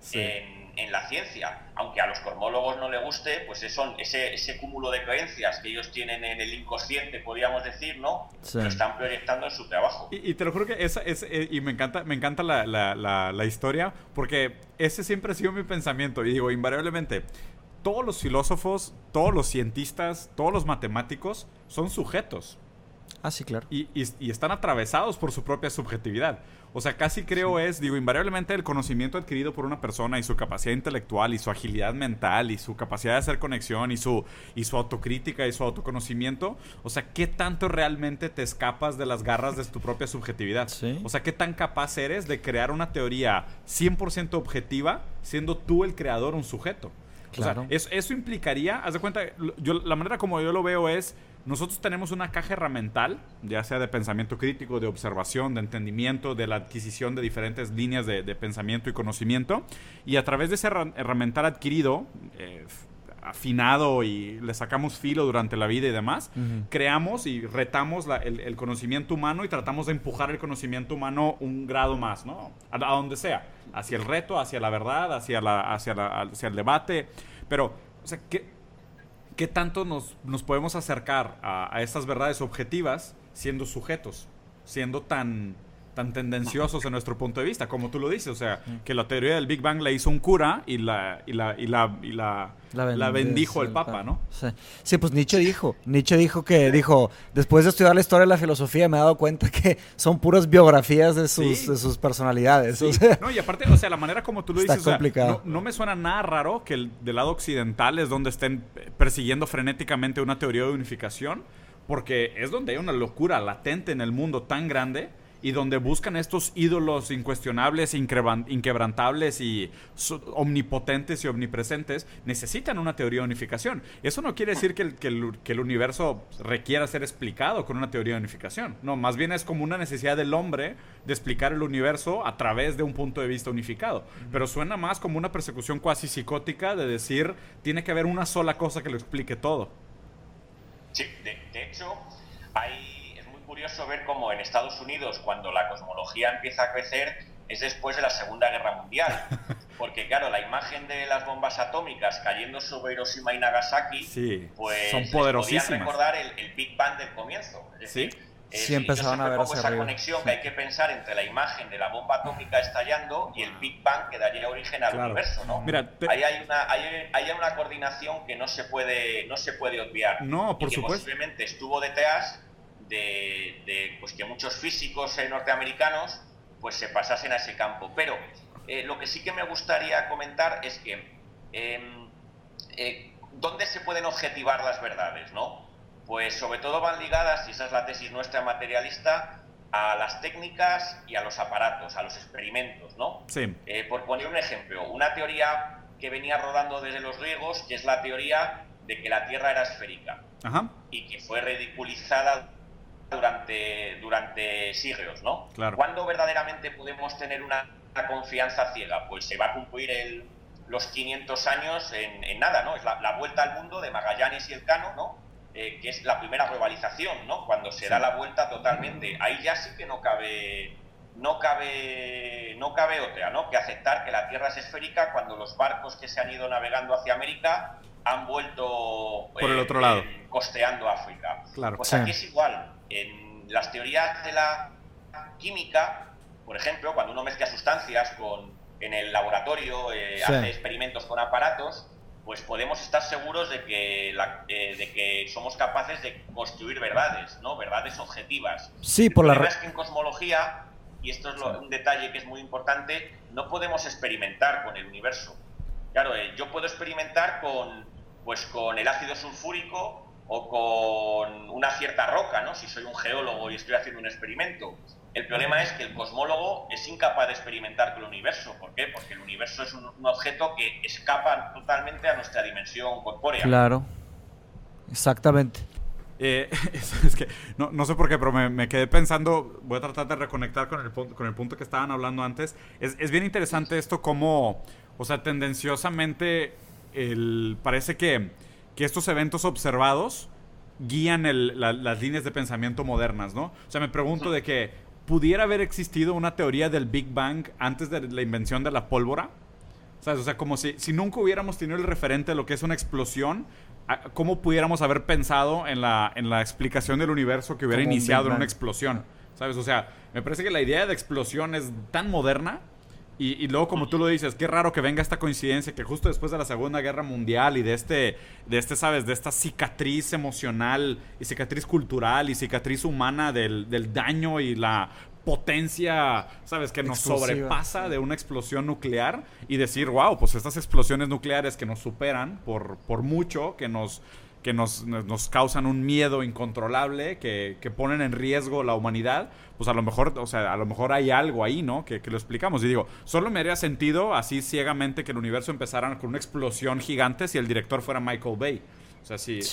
A: Sí.
B: en, en la ciencia. Aunque a los cosmólogos no le guste, pues eso, ese, ese cúmulo de creencias que ellos tienen en el inconsciente, podríamos decir, ¿no?
C: Sí.
B: Lo están proyectando en su trabajo.
A: Y, y te lo juro que esa es, eh, y me encanta, me encanta la, la- la- la historia, porque ese siempre ha sido mi pensamiento. Y digo, invariablemente, todos los filósofos, todos los cientistas, todos los matemáticos son sujetos.
C: Ah, sí, claro.
A: y, y- y están atravesados por su propia subjetividad. O sea, casi creo es, digo, invariablemente el conocimiento adquirido por una persona y su capacidad intelectual y su agilidad mental y su capacidad de hacer conexión y su, y su autocrítica y su autoconocimiento, o sea, ¿qué tanto realmente te escapas de las garras de tu propia subjetividad?
C: Sí.
A: O sea, ¿qué tan capaz eres de crear una teoría 100% objetiva siendo tú el creador un sujeto?
C: Claro.
A: O sea, es- eso implicaría, haz de cuenta, yo, la manera como yo lo veo es, nosotros tenemos una caja herramental, ya sea de pensamiento crítico, de observación, de entendimiento, de la adquisición de diferentes líneas de, de pensamiento y conocimiento, y a través de ese herra- herramental adquirido, eh, afinado y le sacamos filo durante la vida y demás,
C: Ujú.
A: creamos y retamos la- el, el conocimiento humano y tratamos de empujar el conocimiento humano un grado más, ¿no? A, a donde sea, hacia el reto, hacia la verdad, hacia, la, hacia, la- hacia el debate, pero, o sea, ¿qué, qué tanto nos, nos podemos acercar a, a estas verdades objetivas siendo sujetos, siendo tan tan tendenciosos en nuestro punto de vista, como tú lo dices, o sea, que la teoría del Big Bang la hizo un cura y la y la y la y la, la bendijo el Papa, ¿no?
C: Sí. Sí, pues Nietzsche dijo. Nietzsche dijo que, dijo, después de estudiar la historia de la filosofía me he dado cuenta que son puras biografías de sus,
A: Sí.
C: de sus personalidades.
A: Sí.
C: O sea,
A: No, y aparte, o sea, la manera como tú lo dices, o sea, no, no me suena nada raro que el, del lado occidental es donde estén persiguiendo frenéticamente una teoría de unificación, porque es donde hay una locura latente en el mundo tan grande y donde buscan estos ídolos incuestionables, inquebrantables y omnipotentes y omnipresentes, necesitan una teoría de unificación. Eso no quiere decir que el, que el- que el universo requiera ser explicado con una teoría de unificación. No, más bien es como una necesidad del hombre de explicar el universo a través de un punto de vista unificado. Pero suena más como una persecución cuasi psicótica de decir, tiene que haber una sola cosa que lo explique todo.
B: Sí, de, de hecho, hay, curioso ver cómo en Estados Unidos, cuando la cosmología empieza a crecer, es después de la Segunda Guerra Mundial. Porque, claro, la imagen de las bombas atómicas cayendo sobre Hiroshima y Nagasaki,
A: Sí,
B: pues
A: son
B: les
A: poderosísimas.
B: podían recordar el, el Big Bang del comienzo. Es
A: Sí.
B: decir, eh,
C: Sí, empezaron a ver
B: esa
C: arriba.
B: conexión
C: Sí.
B: que hay que pensar entre la imagen de la bomba atómica estallando y el Big Bang que daría origen al
A: Claro.
B: universo, ¿no?
A: Mira, te-
B: Ahí hay una, hay, hay una coordinación que no se puede, no se puede obviar.
A: No, por
B: y que
A: supuesto.
B: posiblemente estuvo detrás de, de, pues que muchos físicos eh, norteamericanos pues se pasasen a ese campo. Pero eh, lo que sí que me gustaría comentar es que em, eh, ¿dónde se pueden objetivar las verdades, no? Pues sobre todo van ligadas, y esa es la tesis nuestra materialista, a las técnicas y a los aparatos, a los experimentos, ¿no?
A: Sí.
B: Por poner un ejemplo, una teoría que venía rodando desde los griegos, que es la teoría de que la Tierra era esférica
A: Ajá,
B: y que fue ridiculizada durante, durante siglos, ¿no?
A: Claro.
B: ¿Cuándo verdaderamente podemos tener una, una confianza ciega? Pues se va a cumplir el- los 500 años en, en nada, ¿no? Es la, la vuelta al mundo de Magallanes y Elcano, ¿no? Eh, que es la primera globalización, ¿no? Cuando se da la vuelta totalmente. Ahí ya sí que no cabe no cabe no cabe otra, ¿no? Que aceptar que la Tierra es esférica cuando los barcos que se han ido navegando hacia América han vuelto
A: Por el otro lado.
B: eh, costeando África.
A: Claro.
B: Pues
C: Sí.
B: aquí es igual. En las teorías de la química, por ejemplo, cuando uno mezcla sustancias con, en el laboratorio, eh,
C: Sí.
B: hace experimentos con aparatos, pues podemos estar seguros de que, la- eh, de que somos capaces de construir verdades, ¿no? Verdades objetivas.
C: Sí, por la re-
B: es que en cosmología, y esto es lo- un detalle que es muy importante, no podemos experimentar con el universo. Claro, eh, yo puedo experimentar con, pues, con el ácido sulfúrico o con una cierta roca, ¿no? Si soy un geólogo y estoy haciendo un experimento. El problema es que el cosmólogo es incapaz de experimentar con el universo. ¿Por qué? Porque el universo es un, un objeto que escapa totalmente a nuestra dimensión corpórea.
C: Claro. Exactamente.
A: Eh, es, es que no, no sé por qué, pero me, me quedé pensando, voy a tratar de reconectar con el, punto- con el punto que estaban hablando antes. Es, es bien interesante esto como, o sea, tendenciosamente, el, parece que, que estos eventos observados guían el- la- las líneas de pensamiento modernas, ¿no? O sea, me pregunto de que pudiera haber existido una teoría del Big Bang antes de la invención de la pólvora. ¿Sabes? O sea, como si, si nunca hubiéramos tenido el referente de lo que es una explosión, a- ¿cómo pudiéramos haber pensado en la, en la explicación del universo que hubiera
D: Como
A: iniciado en una explosión? ¿Sabes? O sea, me parece que la idea de explosión es tan moderna. Y, y luego, como tú lo dices, qué raro que venga esta coincidencia que justo después de la Segunda Guerra Mundial y de este, de este, ¿sabes? De esta cicatriz emocional y cicatriz cultural y cicatriz humana del, del daño y la potencia, ¿sabes? Que nos sobrepasa de una explosión nuclear y decir, wow, pues estas explosiones nucleares que nos superan por, por mucho, que nos que nos- nos causan un miedo incontrolable, que, que ponen en riesgo la humanidad, pues a lo mejor, o sea, a lo mejor hay algo ahí, ¿no? Que, que lo explicamos. Y digo, solo me haría sentido así ciegamente que el universo empezara con una explosión gigante si el director fuera Michael Bay. O sea, si, si,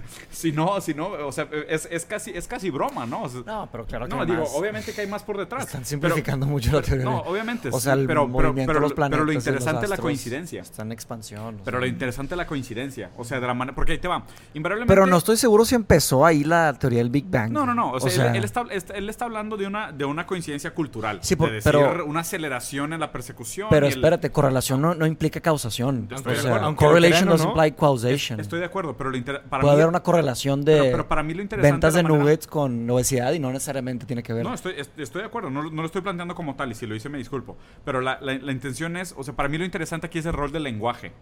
A: si no, si no, o sea, es, es casi, es casi broma, ¿no? O sea,
C: No, pero claro que
A: no,
C: hay
A: digo,
C: más.
A: obviamente que hay más por detrás.
C: Están
A: pero-
C: simplificando mucho la teoría.
A: no, obviamente,
C: O sea, el
A: pero, pero,
C: movimiento
A: pero,
C: de los planetas.
A: pero lo interesante es la coincidencia.
C: Está en expansión. o
A: Pero
C: sea.
A: lo interesante es la coincidencia. O sea, de la manera. Porque ahí te va. Invariablemente.
C: Pero no estoy seguro si empezó ahí la teoría del Big Bang.
A: No, no, no. O sea, él-
C: sea,
A: él, está, est- él está hablando de una, de una coincidencia cultural.
C: Sí, por-
A: de decir
C: pero-
A: una aceleración en la persecución.
C: Pero
A: y el-
C: espérate, correlación no, no implica causación.
A: Estoy
C: o
A: de
C: sea, correlation
D: crean o
C: doesn't
D: no,
C: imply causation.
A: Estoy de acuerdo, pero lo inter- para
C: Puede
A: mí-
C: haber una correlación de
A: Pero- pero para mí lo interesante
C: ventas
A: de
C: de
A: manera-
C: nuggets con obesidad y no necesariamente tiene que ver.
A: No, estoy, est- estoy de acuerdo, no, no lo estoy planteando como tal y si lo hice me disculpo. Pero la, la- la intención es, o sea, para mí lo interesante aquí es el rol del lenguaje.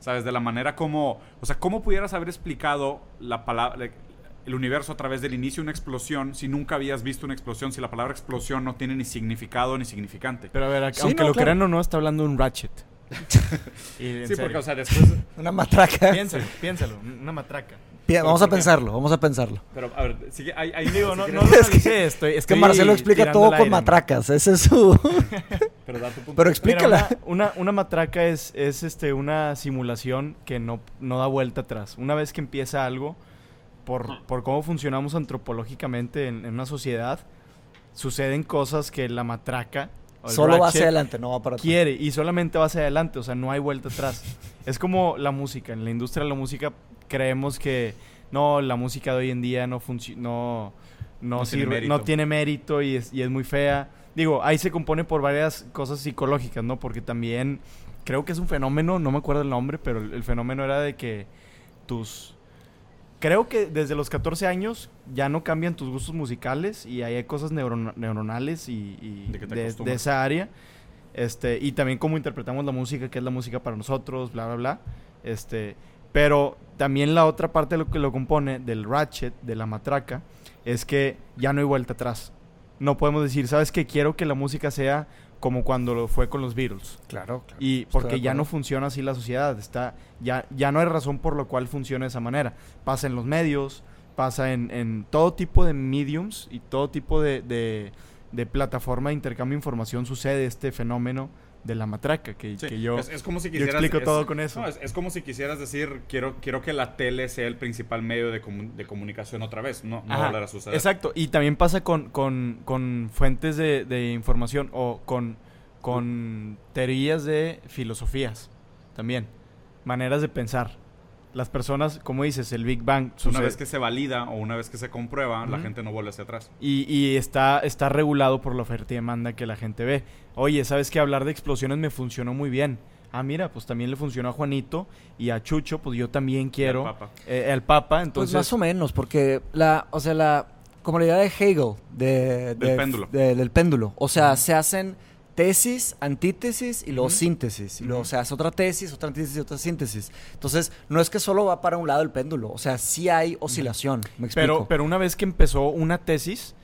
A: ¿Sabes? De la manera como, o sea, ¿cómo pudieras haber explicado la palabra, el universo a través del inicio de una explosión si nunca habías visto una explosión, si la palabra explosión no tiene ni significado ni significante?
D: Pero a ver,
C: Sí,
D: aunque
C: no,
D: lo
C: claro.
D: crean o no, está hablando de un Ratchet. Y
A: sí,
D: serio.
A: porque, o sea, después...
C: Una matraca.
D: Piénsalo, piénsalo, una matraca.
C: Pi- Vamos a pensarlo, vamos a pensarlo.
A: Pero, a ver, sigue, hay-
D: Digo, no, lo estoy,
C: Es que
D: estoy
C: Marcelo explica todo con
D: aire.
C: matracas. Ese es su.
A: pero da tu punto.
C: Pero
D: Mira,
C: explícala.
D: una, una, una matraca es, es este, una simulación que no, no da vuelta atrás. Una vez que empieza algo, por, por cómo funcionamos antropológicamente en, en una sociedad, suceden cosas que la matraca
C: Solo va hacia adelante, no va para atrás.
D: quiere y solamente va hacia adelante, o sea, no hay vuelta atrás. es como la música, en la industria de la música creemos que no, la música de hoy en día no funciona, no, no,
A: No tiene
D: sirve-
A: mérito.
D: no tiene mérito y es, y es muy fea. Digo, ahí se compone por varias cosas psicológicas, ¿no? Porque también creo que es un fenómeno, no me acuerdo el nombre, pero el, el fenómeno era de que tus... Creo que desde los 14 años ya no cambian tus gustos musicales y ahí hay cosas neuron- neuronales y,
A: de
D: esa área. Este, y también cómo interpretamos la música, qué es la música para nosotros, bla, bla, bla. Este, pero también la otra parte de lo que lo compone del ratchet, de la matraca, es que ya no hay vuelta atrás. No podemos decir, ¿sabes qué? Quiero que la música sea como cuando lo fue con los Beatles.
C: Claro, claro.
D: Y porque ya no funciona así la sociedad, está ya ya no hay razón por lo cual funcione de esa manera. Pasa en los medios, pasa en, en todo tipo de mediums y todo tipo de, de, de plataforma de intercambio de información sucede este fenómeno de la matraca que,
A: Sí,
D: que yo
A: es, es como si
D: yo
A: quisieras,
D: explico
A: es-
D: todo con eso.
A: no, es, es como si quisieras decir, quiero, quiero que la tele sea el principal medio de, comu- de comunicación otra vez. No, no volver a suceder.
D: Exacto, y también pasa con, con, con fuentes de, de información o con, con teorías de filosofías también, maneras de pensar. Las personas, como dices, el Big Bang
A: Una vez que se valida o una vez que se comprueba, la gente no vuelve hacia atrás.
D: y, y está, está regulado por la oferta y demanda que la gente ve. Oye, ¿sabes que Hablar de explosiones me funcionó muy bien. Ah, mira, pues también le funcionó a Juanito y a Chucho, pues yo también quiero.
A: Papa.
D: eh, al Papa,
C: Pues
D: entonces...
C: más o menos, porque la, o sea, la, como la idea de Hegel, de,
A: Del
C: de-
A: péndulo.
C: de- del péndulo. O sea, se hacen tesis, antítesis y luego síntesis. Y luego
A: Ujú.
C: se hace otra tesis, otra antítesis y otra síntesis. Entonces, no es que solo va para un lado el péndulo. O sea, sí hay oscilación. Me explico.
D: pero, pero una vez que empezó una tesis,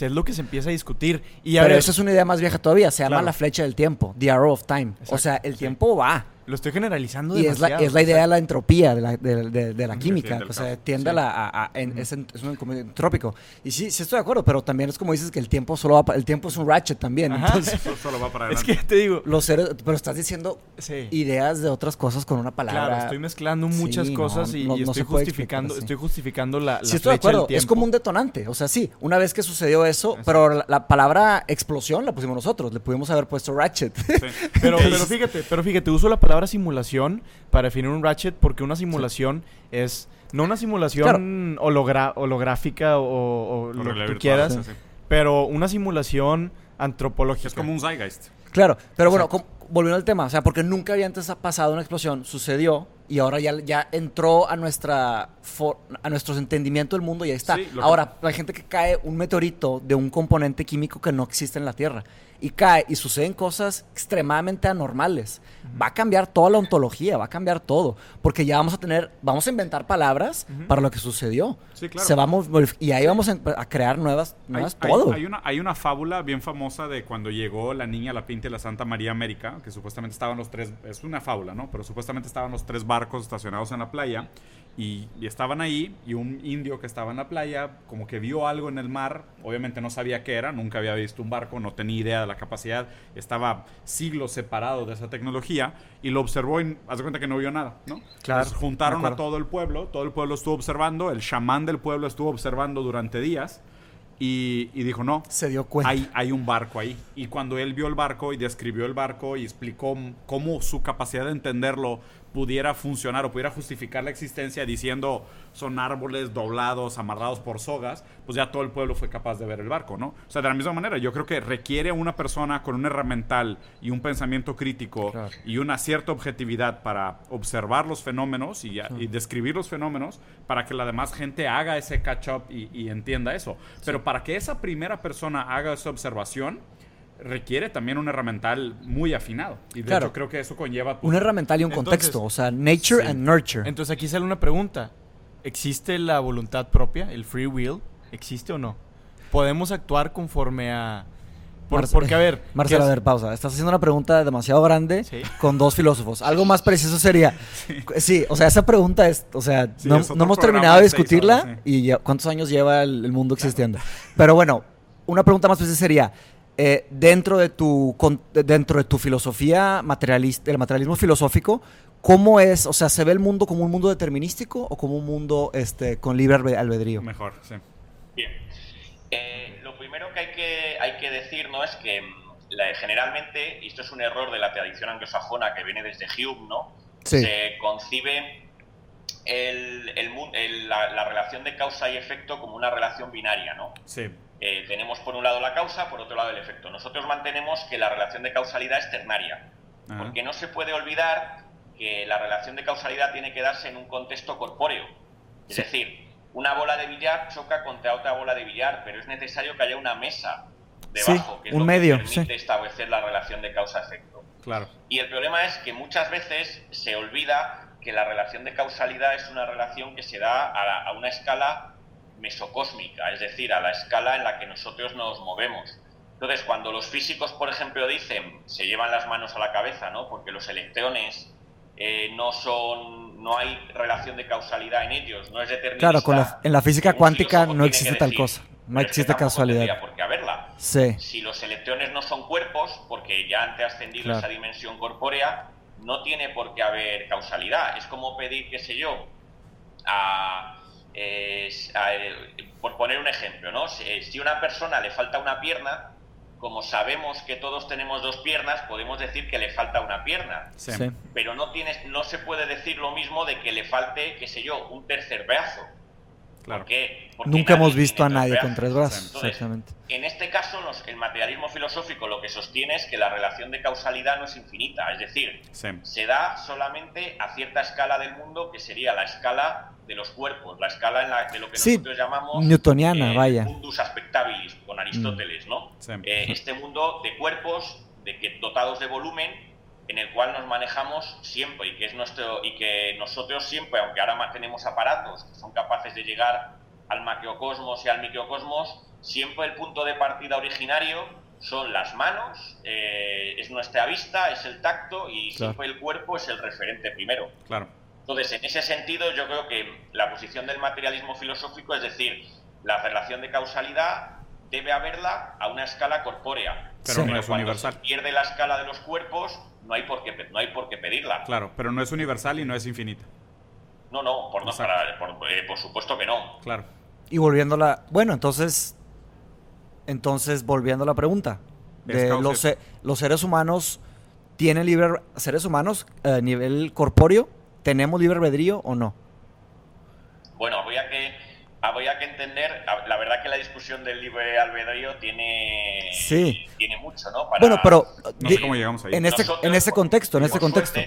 D: es lo que se empieza a discutir. Y a
C: Pero
D: ver,
C: esa es una idea más vieja todavía. Se llama
D: Claro.
C: la flecha del tiempo, the arrow of time. O sea, el tiempo va.
D: Lo estoy generalizando
C: Y es la,
D: demasiado.
C: es la idea de la entropía de la, de, de- de la química. o sea, tiende a
A: Sí.
C: la. a- a- en- es, en- es un entrópico. Y sí, sí estoy de acuerdo, pero también es como dices que el tiempo solo va El tiempo es un ratchet también.
D: Ajá.
C: Entonces,
A: Eso solo va para
D: Es
A: adelante.
D: que te digo,
C: los seres. Pero estás diciendo
D: sí.
C: ideas de otras cosas con una palabra.
D: Claro, estoy mezclando muchas
C: Sí, no,
D: cosas y,
C: no-
D: y estoy justificando,
C: explicar
D: estoy justificando la, la
C: Sí, estoy de acuerdo. Es como un detonante. O sea, sí, una vez que sucedió eso, pero la, la palabra explosión la pusimos nosotros. Le pudimos haber puesto ratchet.
D: Pero, pero fíjate, pero fíjate, uso la palabra simulación para definir un ratchet porque una simulación es no una simulación hologra- holográfica o, o lo que tú
A: virtual,
D: quieras,
A: sí,
D: pero una simulación antropológica.
A: Es como un Zeitgeist.
C: Claro, pero bueno, volviendo al tema, o sea, porque nunca había antes pasado una explosión, sucedió y ahora ya, ya entró a nuestra for- a nuestro entendimiento del mundo y ahí está.
A: Sí, lo que-
C: ahora, la gente que cae un meteorito de un componente químico que no existe en la Tierra y cae y suceden cosas extremadamente anormales, va a cambiar toda la ontología, va a cambiar todo, porque ya vamos a tener, vamos a inventar palabras para lo que sucedió.
A: Sí, claro.
C: Se vamos y ahí vamos a, a crear nuevas,
A: Hay,
C: nuevas
A: hay-
C: todo.
A: hay una, hay una fábula bien famosa de cuando llegó la niña, la pinta y la Santa María América, que supuestamente estaban los tres, es una fábula, ¿no? Pero supuestamente estaban los tres barcos estacionados en la playa y, y estaban ahí y un indio que estaba en la playa como que vio algo en el mar, obviamente no sabía qué era, nunca había visto un barco, no tenía idea de la capacidad, estaba siglos separado de esa tecnología y lo observó y haz de cuenta que no vio nada, ¿no?
C: Claro,
A: Entonces, juntaron a todo el pueblo, todo el pueblo estuvo observando, el chamán del pueblo estuvo observando durante días y, y dijo, no,
C: Se dio cuenta.
A: hay, hay un barco ahí. Y cuando él vio el barco y describió el barco y explicó cómo su capacidad de entenderlo pudiera funcionar o pudiera justificar la existencia diciendo son árboles doblados, amarrados por sogas, pues ya todo el pueblo fue capaz de ver el barco, ¿no? O sea, de la misma manera, yo creo que requiere una persona con un herramental y un pensamiento crítico
C: Claro.
A: y una cierta objetividad para observar los fenómenos y, y describir los fenómenos para que la demás gente haga ese catch-up y, y entienda eso. Pero para que esa primera persona haga esa observación, requiere también un herramental muy afinado. Y de
C: Claro.
A: hecho creo que eso conlleva... pues,
C: Un herramental y un
D: Entonces-
C: contexto, o sea, nature
A: Sí.
C: and nurture.
D: Entonces aquí sale una pregunta. ¿Existe la voluntad propia, el free will? ¿Existe o no? ¿Podemos actuar conforme a... por-
C: Marce-
D: porque, a ver...
C: Marcelo,
D: ¿qué
C: a ver, pausa. Estás haciendo una pregunta demasiado grande
D: Sí.
C: con dos filósofos. Algo más preciso sería. Sí, o sea, esa pregunta es. O sea,
A: Sí,
C: no,
A: es
C: no hemos terminado de discutirla
A: horas, sí.
C: y ya- ¿cuántos años lleva el, el mundo existiendo? Pero bueno, una pregunta más precisa sería. Eh, dentro de tu con- de- dentro de tu filosofía materialista, el materialismo filosófico, ¿cómo es? O sea, ¿se ve el mundo como un mundo determinístico o como un mundo este con libre albe- albedrío?
A: Mejor, sí.
B: Bien. Eh, lo primero que hay que, hay que decir ¿no? es que mm, la- generalmente, y esto es un error de la tradición anglosajona que viene desde Hume, ¿no?
C: Sí.
B: se concibe el- el mu- el- la, la relación de causa y efecto como una relación binaria, ¿no?
A: Sí.
B: Eh, tenemos por un lado la causa, por otro lado el efecto. Nosotros mantenemos que la relación de causalidad es ternaria, porque no se puede olvidar que la relación de causalidad tiene que darse en un contexto corpóreo. Es decir, una bola de billar choca contra otra bola de billar, pero es necesario que haya una mesa debajo,
C: Sí,
B: que es
C: un
B: lo
C: medio,
B: que permite
C: sí.
B: establecer la relación de causa-efecto.
A: Claro.
B: Y el problema es que muchas veces se olvida que la relación de causalidad es una relación que se da a, la- a una escala mesocósmica, es decir, a la escala en la que nosotros nos movemos. Entonces, cuando los físicos, por ejemplo, dicen, se llevan las manos a la cabeza, ¿no? Porque los electrones eh, no son, no hay relación de causalidad en ellos, no es determinista.
C: Claro, con la- en la física cuántica no existe tal cosa, no
B: "Pero es que
C: existe
B: tampoco
C: casualidad".
B: tendría por qué haberla
C: Sí.
B: si los electrones no son cuerpos, porque ya han trascendido
C: Claro.
B: esa dimensión corpórea, no tiene por qué haber causalidad. Es como pedir, qué sé yo, a, eh, eh, por poner un ejemplo, ¿no? Si, eh, si a una persona le falta una pierna, como sabemos que todos tenemos dos piernas, podemos decir que le falta una pierna.
A: Sí.
C: Sí.
B: Pero no, tienes, no se puede decir lo mismo de que le falte, qué sé yo, un tercer brazo.
A: Claro.
B: ¿Por qué? Porque
C: Nunca hemos visto a nadie con tres brazos,
B: Entonces,
C: exactamente.
B: en este caso, los- el materialismo filosófico lo que sostiene es que la relación de causalidad no es infinita, es decir,
A: Sí.
B: se da solamente a cierta esala del mundo, que sería la escala de los cuerpos, la escala en la, de lo que
C: Sí,
B: nosotros llamamos
C: newtoniana,
B: eh,
C: vaya.
B: mundus aspectabilis, con Aristóteles, ¿no?
A: Sí.
B: Eh, este mundo de cuerpos de que, dotados de volumen en el cual nos manejamos siempre y que es nuestro y que nosotros siempre, aunque ahora ma- tenemos aparatos que son capaces de llegar al macrocosmos y al microcosmos, siempre el punto de partida originario son las manos, eh, es nuestra vista, es el tacto y siempre el cuerpo es el referente primero.
A: Claro.
B: Entonces, en ese sentido, yo creo que la posición del materialismo filosófico es decir, la relación de causalidad debe haberla a una escala corpórea.
A: Pero no es universal.
B: Se pierde la escala de los cuerpos, no hay por qué, no hay por qué pedirla.
A: Claro, pero no es universal y no es infinita.
B: No, no, por, no, eh, por, supuesto que no.
A: Claro.
C: Y volviendo a la... Bueno, entonces... Entonces, volviendo a la pregunta. De los, los, seres humanos tienen libre... Seres humanos a nivel corpóreo, ¿tenemos libre albedrío o no?
B: Bueno, voy a que habría que entender, la verdad que la discusión del libre albedrío tiene, tiene mucho, ¿no?
C: bueno, pero
A: no sé cómo llegamos ahí.
C: En este, en este contexto, en este contexto.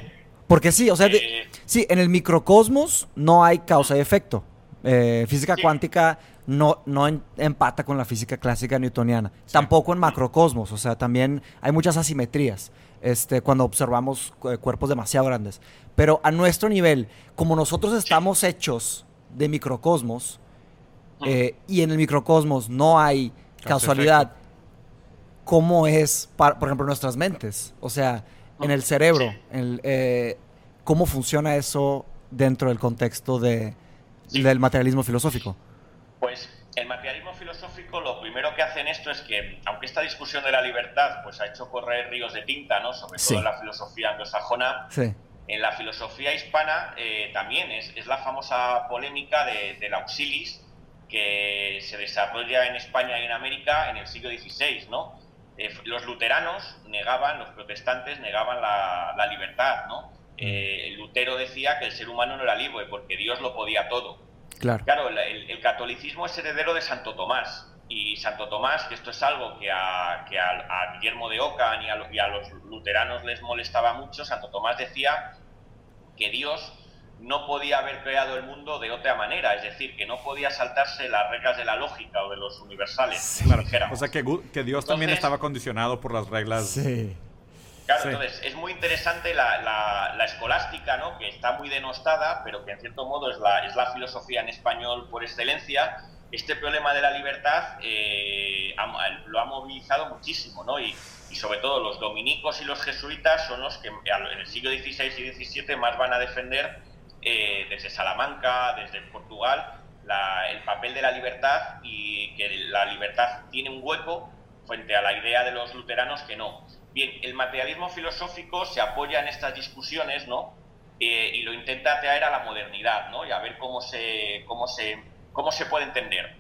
C: porque sí, o sea, eh, sí, en el microcosmos no hay causa y efecto. Eh, física cuántica no, no empata con la física clásica newtoniana. Tampoco en macrocosmos, o sea, también hay muchas asimetrías este, cuando observamos cuerpos demasiado grandes. Pero a nuestro nivel, como nosotros estamos hechos de microcosmos, eh, y en el microcosmos no hay casualidad, ¿cómo es, por ejemplo, nuestras mentes? O sea, en el cerebro, eh, ¿cómo funciona eso dentro del contexto de, del materialismo filosófico?
B: Pues el materialismo filosófico lo primero que hace en esto es que, aunque esta discusión de la libertad pues ha hecho correr ríos de tinta, ¿no? sobre todo en la filosofía anglosajona, en la filosofía hispana eh, también es, es, la famosa polémica de, del auxilis, que se desarrolla en España y en América en el siglo XVI, ¿no? Eh, los luteranos negaban, los protestantes negaban la, libertad, ¿no? Eh, Lutero decía que el ser humano no era libre porque Dios lo podía todo.
C: Claro,
B: claro el, catolicismo es heredero de Santo Tomás. Y Santo Tomás, que esto es algo que a, que a, Guillermo de Ockham y a, y a los luteranos les molestaba mucho, Santo Tomás decía que Dios no podía haber creado el mundo de otra manera, es decir, que no podía saltarse las reglas de la lógica o de los universales.
A: O sea, que, que Dios también estaba condicionado por las reglas.
C: Sí.
B: Claro, entonces es muy interesante la, la, escolástica, ¿no? que está muy denostada, pero que en cierto modo es la, es la filosofía en español por excelencia. Este problema de la libertad eh, lo ha movilizado muchísimo, ¿no? Y, y sobre todo los dominicos y los jesuitas son los que en el siglo XVI y XVII más van a defender eh, desde Salamanca, desde Portugal, el papel de la libertad y que la libertad tiene un hueco frente a la idea de los luteranos que no. Bien, el materialismo filosófico se apoya en estas discusiones, ¿no? Eh, y lo intenta traer a la modernidad, ¿no? Y a ver cómo se, cómo se, cómo se puede entender.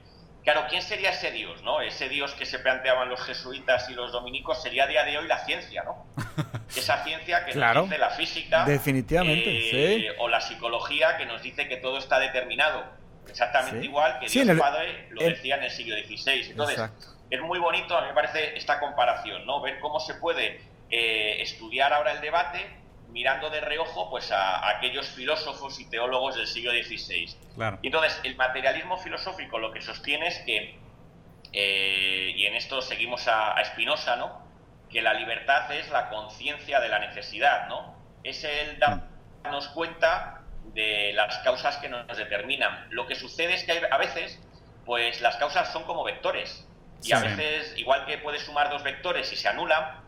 B: Claro, ¿quién sería ese Dios, no? Ese Dios que se planteaban los jesuitas y los dominicos sería a día de hoy la ciencia, ¿no? Esa ciencia que nos dice la física.
C: Definitivamente,
B: eh, O la psicología que nos dice que todo está determinado. Exactamente igual que Dios Padre lo decía en el siglo XVI. Entonces, es muy bonito, a mí me parece, esta comparación, ¿no? Ver cómo se puede eh, estudiar ahora el debate mirando de reojo pues a, aquellos filósofos y teólogos del siglo XVI.
A: Claro.
B: Y entonces el materialismo filosófico lo que sostiene es que, eh, y en esto seguimos a, a Spinoza, ¿no? que la libertad es la conciencia de la necesidad, ¿no? Es el darnos cuenta de las causas que nos determinan. Lo que sucede es que a veces, pues las causas son como vectores. Y a veces, igual que puedes sumar dos vectores y se anulan,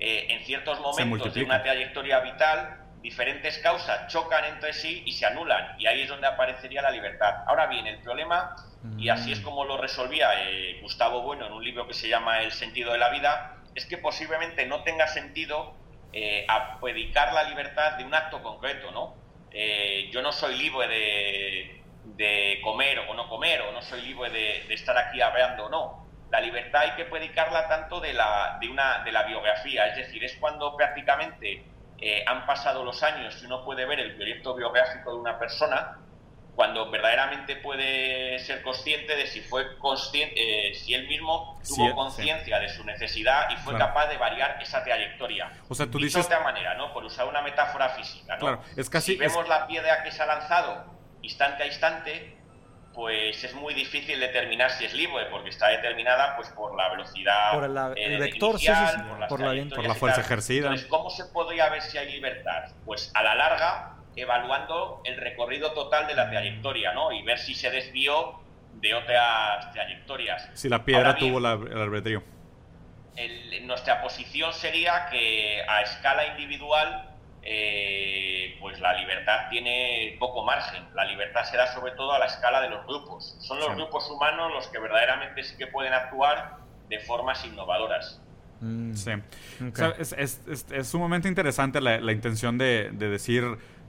B: eh, en ciertos momentos de una trayectoria vital, diferentes causas chocan entre sí y se anulan. Y ahí es donde aparecería la libertad. Ahora bien, el problema, y así es mm. como lo resolvía eh, Gustavo Bueno en un libro que se llama El sentido de la vida, es que posiblemente no tenga sentido eh, predicar la libertad de un acto concreto, ¿no? Eh, yo no soy libre de, comer o no comer, o no soy libre de, estar aquí hablando o no la libertad hay que predicarla tanto de la, de una, de la biografía, es decir, es cuando prácticamente eh, han pasado los años y uno puede ver el proyecto biográfico de una persona, cuando verdaderamente puede ser consciente de si fue consciente, eh, si él mismo tuvo conciencia de su necesidad y fue capaz de variar esa trayectoria.
A: O sea, tú
B: dices... De otra manera, ¿no? Por usar una metáfora física, ¿no?
A: Claro, es casi...
B: Si vemos la piedra que se ha lanzado instante a instante, pues es muy difícil determinar si es libre, porque está determinada pues por la velocidad
C: por
B: eh,
C: el vector,
B: inicial,
C: por,
A: la, fuerza ejercida.
B: Entonces, ¿cómo se podría ver si hay libertad? Pues a la larga, evaluando el recorrido total de la trayectoria, ¿no? Y ver si se desvió de otras trayectorias.
A: Si la piedra tuvo el albedrío.
B: nuestra posición sería que a escala individual eh, pues la libertad tiene poco margen. La libertad se da sobre todo a la escala de los grupos. Son los grupos humanos los que verdaderamente sí que pueden actuar de formas innovadoras.
A: Mm. Sí. es, sumamente interesante la, intención de, decir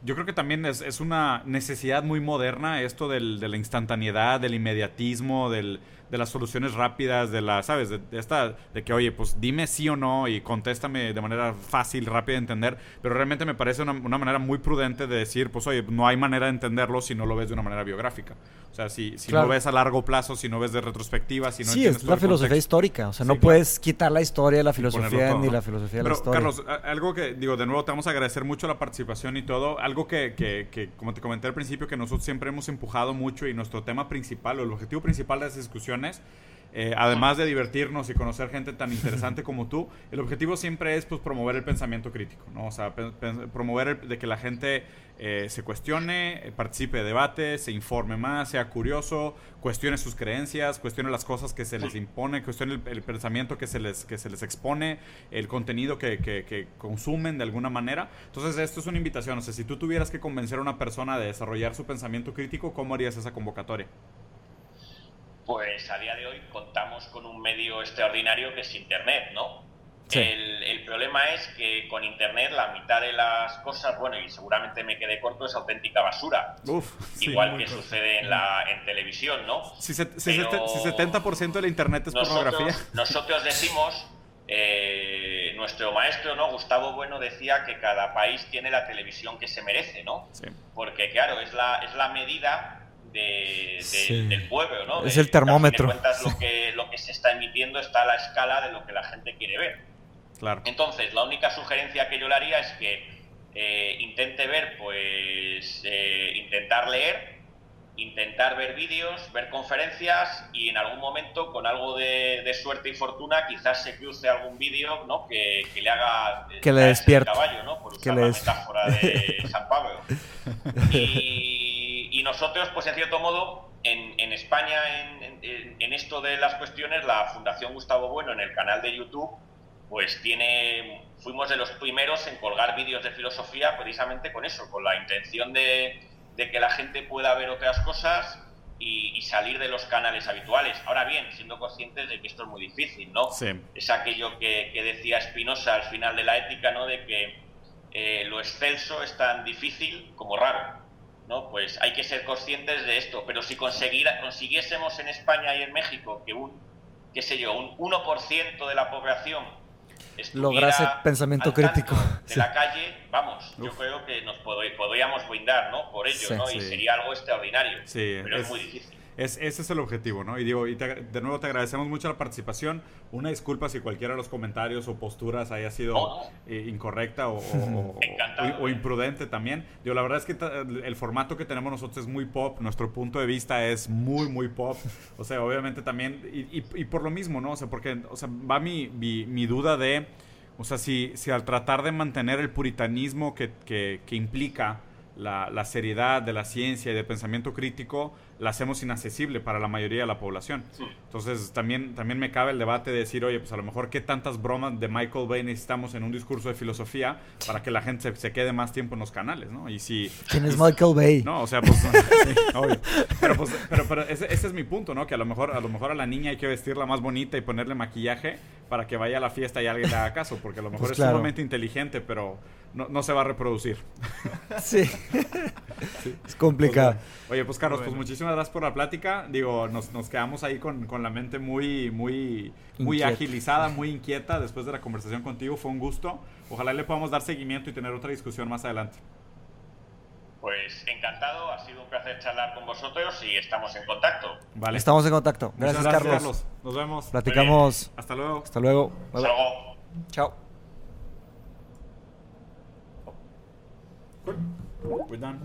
A: yo creo que también es, una necesidad muy moderna esto de la instantaneidad, del inmediatismo, del, de las soluciones rápidas, de la, ¿sabes? De, esta, de que, oye, pues dime sí o no y contéstame de manera fácil, rápida de entender, pero realmente me parece una, una manera muy prudente de decir, pues, oye, no hay manera de entenderlo si no lo ves de una manera biográfica. O sea, si, si no ves a largo plazo, si no ves de retrospectiva, si no
C: Sí, es la filosofía histórica. O sea, no puedes quitar la historia de la filosofía ni la filosofía de la historia.
A: Carlos, algo que, digo, de nuevo te vamos a agradecer mucho la participación y todo. Algo que, que, que, como te comenté al principio, que nosotros siempre hemos empujado mucho y nuestro tema principal o el objetivo principal de las discusiones eh, además de divertirnos y conocer gente tan interesante como tú, el objetivo siempre es pues, promover el pensamiento crítico, ¿no? O sea, promover de que la gente eh, se cuestione, eh, participe de debate, se informe más, sea curioso, cuestione sus creencias, cuestione las cosas que se les impone, cuestione el, pensamiento que se, les, que se les expone, el contenido que, que, que, consumen de alguna manera. Entonces, esto es una invitación. O sea, si tú tuvieras que convencer a una persona de desarrollar su pensamiento crítico, ¿cómo harías esa convocatoria?
B: Pues a día de hoy contamos con un medio extraordinario que es Internet, ¿no? El, problema es que con Internet la mitad de las cosas, bueno, y seguramente me quedé corto, es auténtica basura. Igual que sucede en, la, en televisión, ¿no?
A: Si, 70% de la Internet es pornografía.
B: Nosotros decimos, eh, nuestro maestro, ¿no? Gustavo Bueno decía que cada país tiene la televisión que se merece, ¿no? Porque, claro, es la, es la medida del pueblo, ¿no?
C: Es el termómetro.
B: lo, que, lo que se está emitiendo está a la escala de lo que la gente quiere ver.
A: Claro.
B: Entonces, la única sugerencia que yo le haría es que eh, intente ver, pues, eh, intentar leer, intentar ver vídeos, ver conferencias y en algún momento, con algo de, suerte y fortuna, quizás se cruce algún vídeo ¿no? que, le haga...
C: Que le despierte.
B: caballo, ¿no? Por usar que la metáfora de San Pablo. Y y nosotros, pues en cierto modo, en, España, en, esto de las cuestiones, la Fundación Gustavo Bueno en el canal de YouTube, pues tiene, fuimos de los primeros en colgar vídeos de filosofía precisamente con eso, con la intención de, que la gente pueda ver otras cosas y, salir de los canales habituales. Ahora bien, siendo conscientes de que esto es muy difícil, ¿no? Es aquello que, decía Spinoza al final de la ética, ¿no? De que eh, lo excelso es tan difícil como raro. ¿No? Pues hay que ser conscientes de esto. Pero si consiguiésemos en España y en México que un, qué sé yo, un 1% de la población
C: lograse pensamiento crítico
B: de la calle, vamos, yo creo que nos podríamos brindar, ¿no? Por ello, ¿no? Y sería algo extraordinario. pero es muy difícil.
A: Es, ese es el objetivo, ¿no? Y digo, y de nuevo te agradecemos mucho la participación. Una disculpa si cualquiera de los comentarios o posturas haya sido eh, incorrecta o, o, imprudente también. Digo, la verdad es que el formato que tenemos nosotros es muy pop, nuestro punto de vista es muy, muy pop. O sea, obviamente también, y, y, por lo mismo, ¿no? O sea, porque o sea, va mi, mi, duda de, o sea, si, si al tratar de mantener el puritanismo que, que, que implica la, la seriedad de la ciencia y del pensamiento crítico, la hacemos inaccesible para la mayoría de la población. Entonces también, también me cabe el debate de decir, oye, pues a lo mejor qué tantas bromas de Michael Bay necesitamos en un discurso de filosofía para que la gente se, quede más tiempo en los canales, ¿no? Y si...
C: ¿Quién es Michael Bay?
A: No, o sea, pues... obvio. Pero, pues, pero, pero ese, es mi punto, ¿no? Que a lo, mejor, a lo mejor a la niña hay que vestirla más bonita y ponerle maquillaje para que vaya a la fiesta y alguien le haga caso, porque a lo mejor pues es sumamente inteligente, pero no, no, se va a reproducir.
C: Sí. Es complicado.
A: Pues, oye, pues Carlos, pues muchísimas gracias por la plática. Digo, nos, nos quedamos ahí con, con, la mente muy, muy, muy agilizada, muy inquieta después de la conversación contigo. Fue un gusto. Ojalá le podamos dar seguimiento y tener otra discusión más adelante.
B: Pues encantado, ha sido un placer charlar con vosotros y estamos en contacto.
C: Vale. Estamos en contacto. Gracias, Carlos.
A: Nos vemos.
C: Platicamos.
A: Hasta luego.
C: Hasta luego.
B: Hasta luego.
C: Chao.
A: We're done.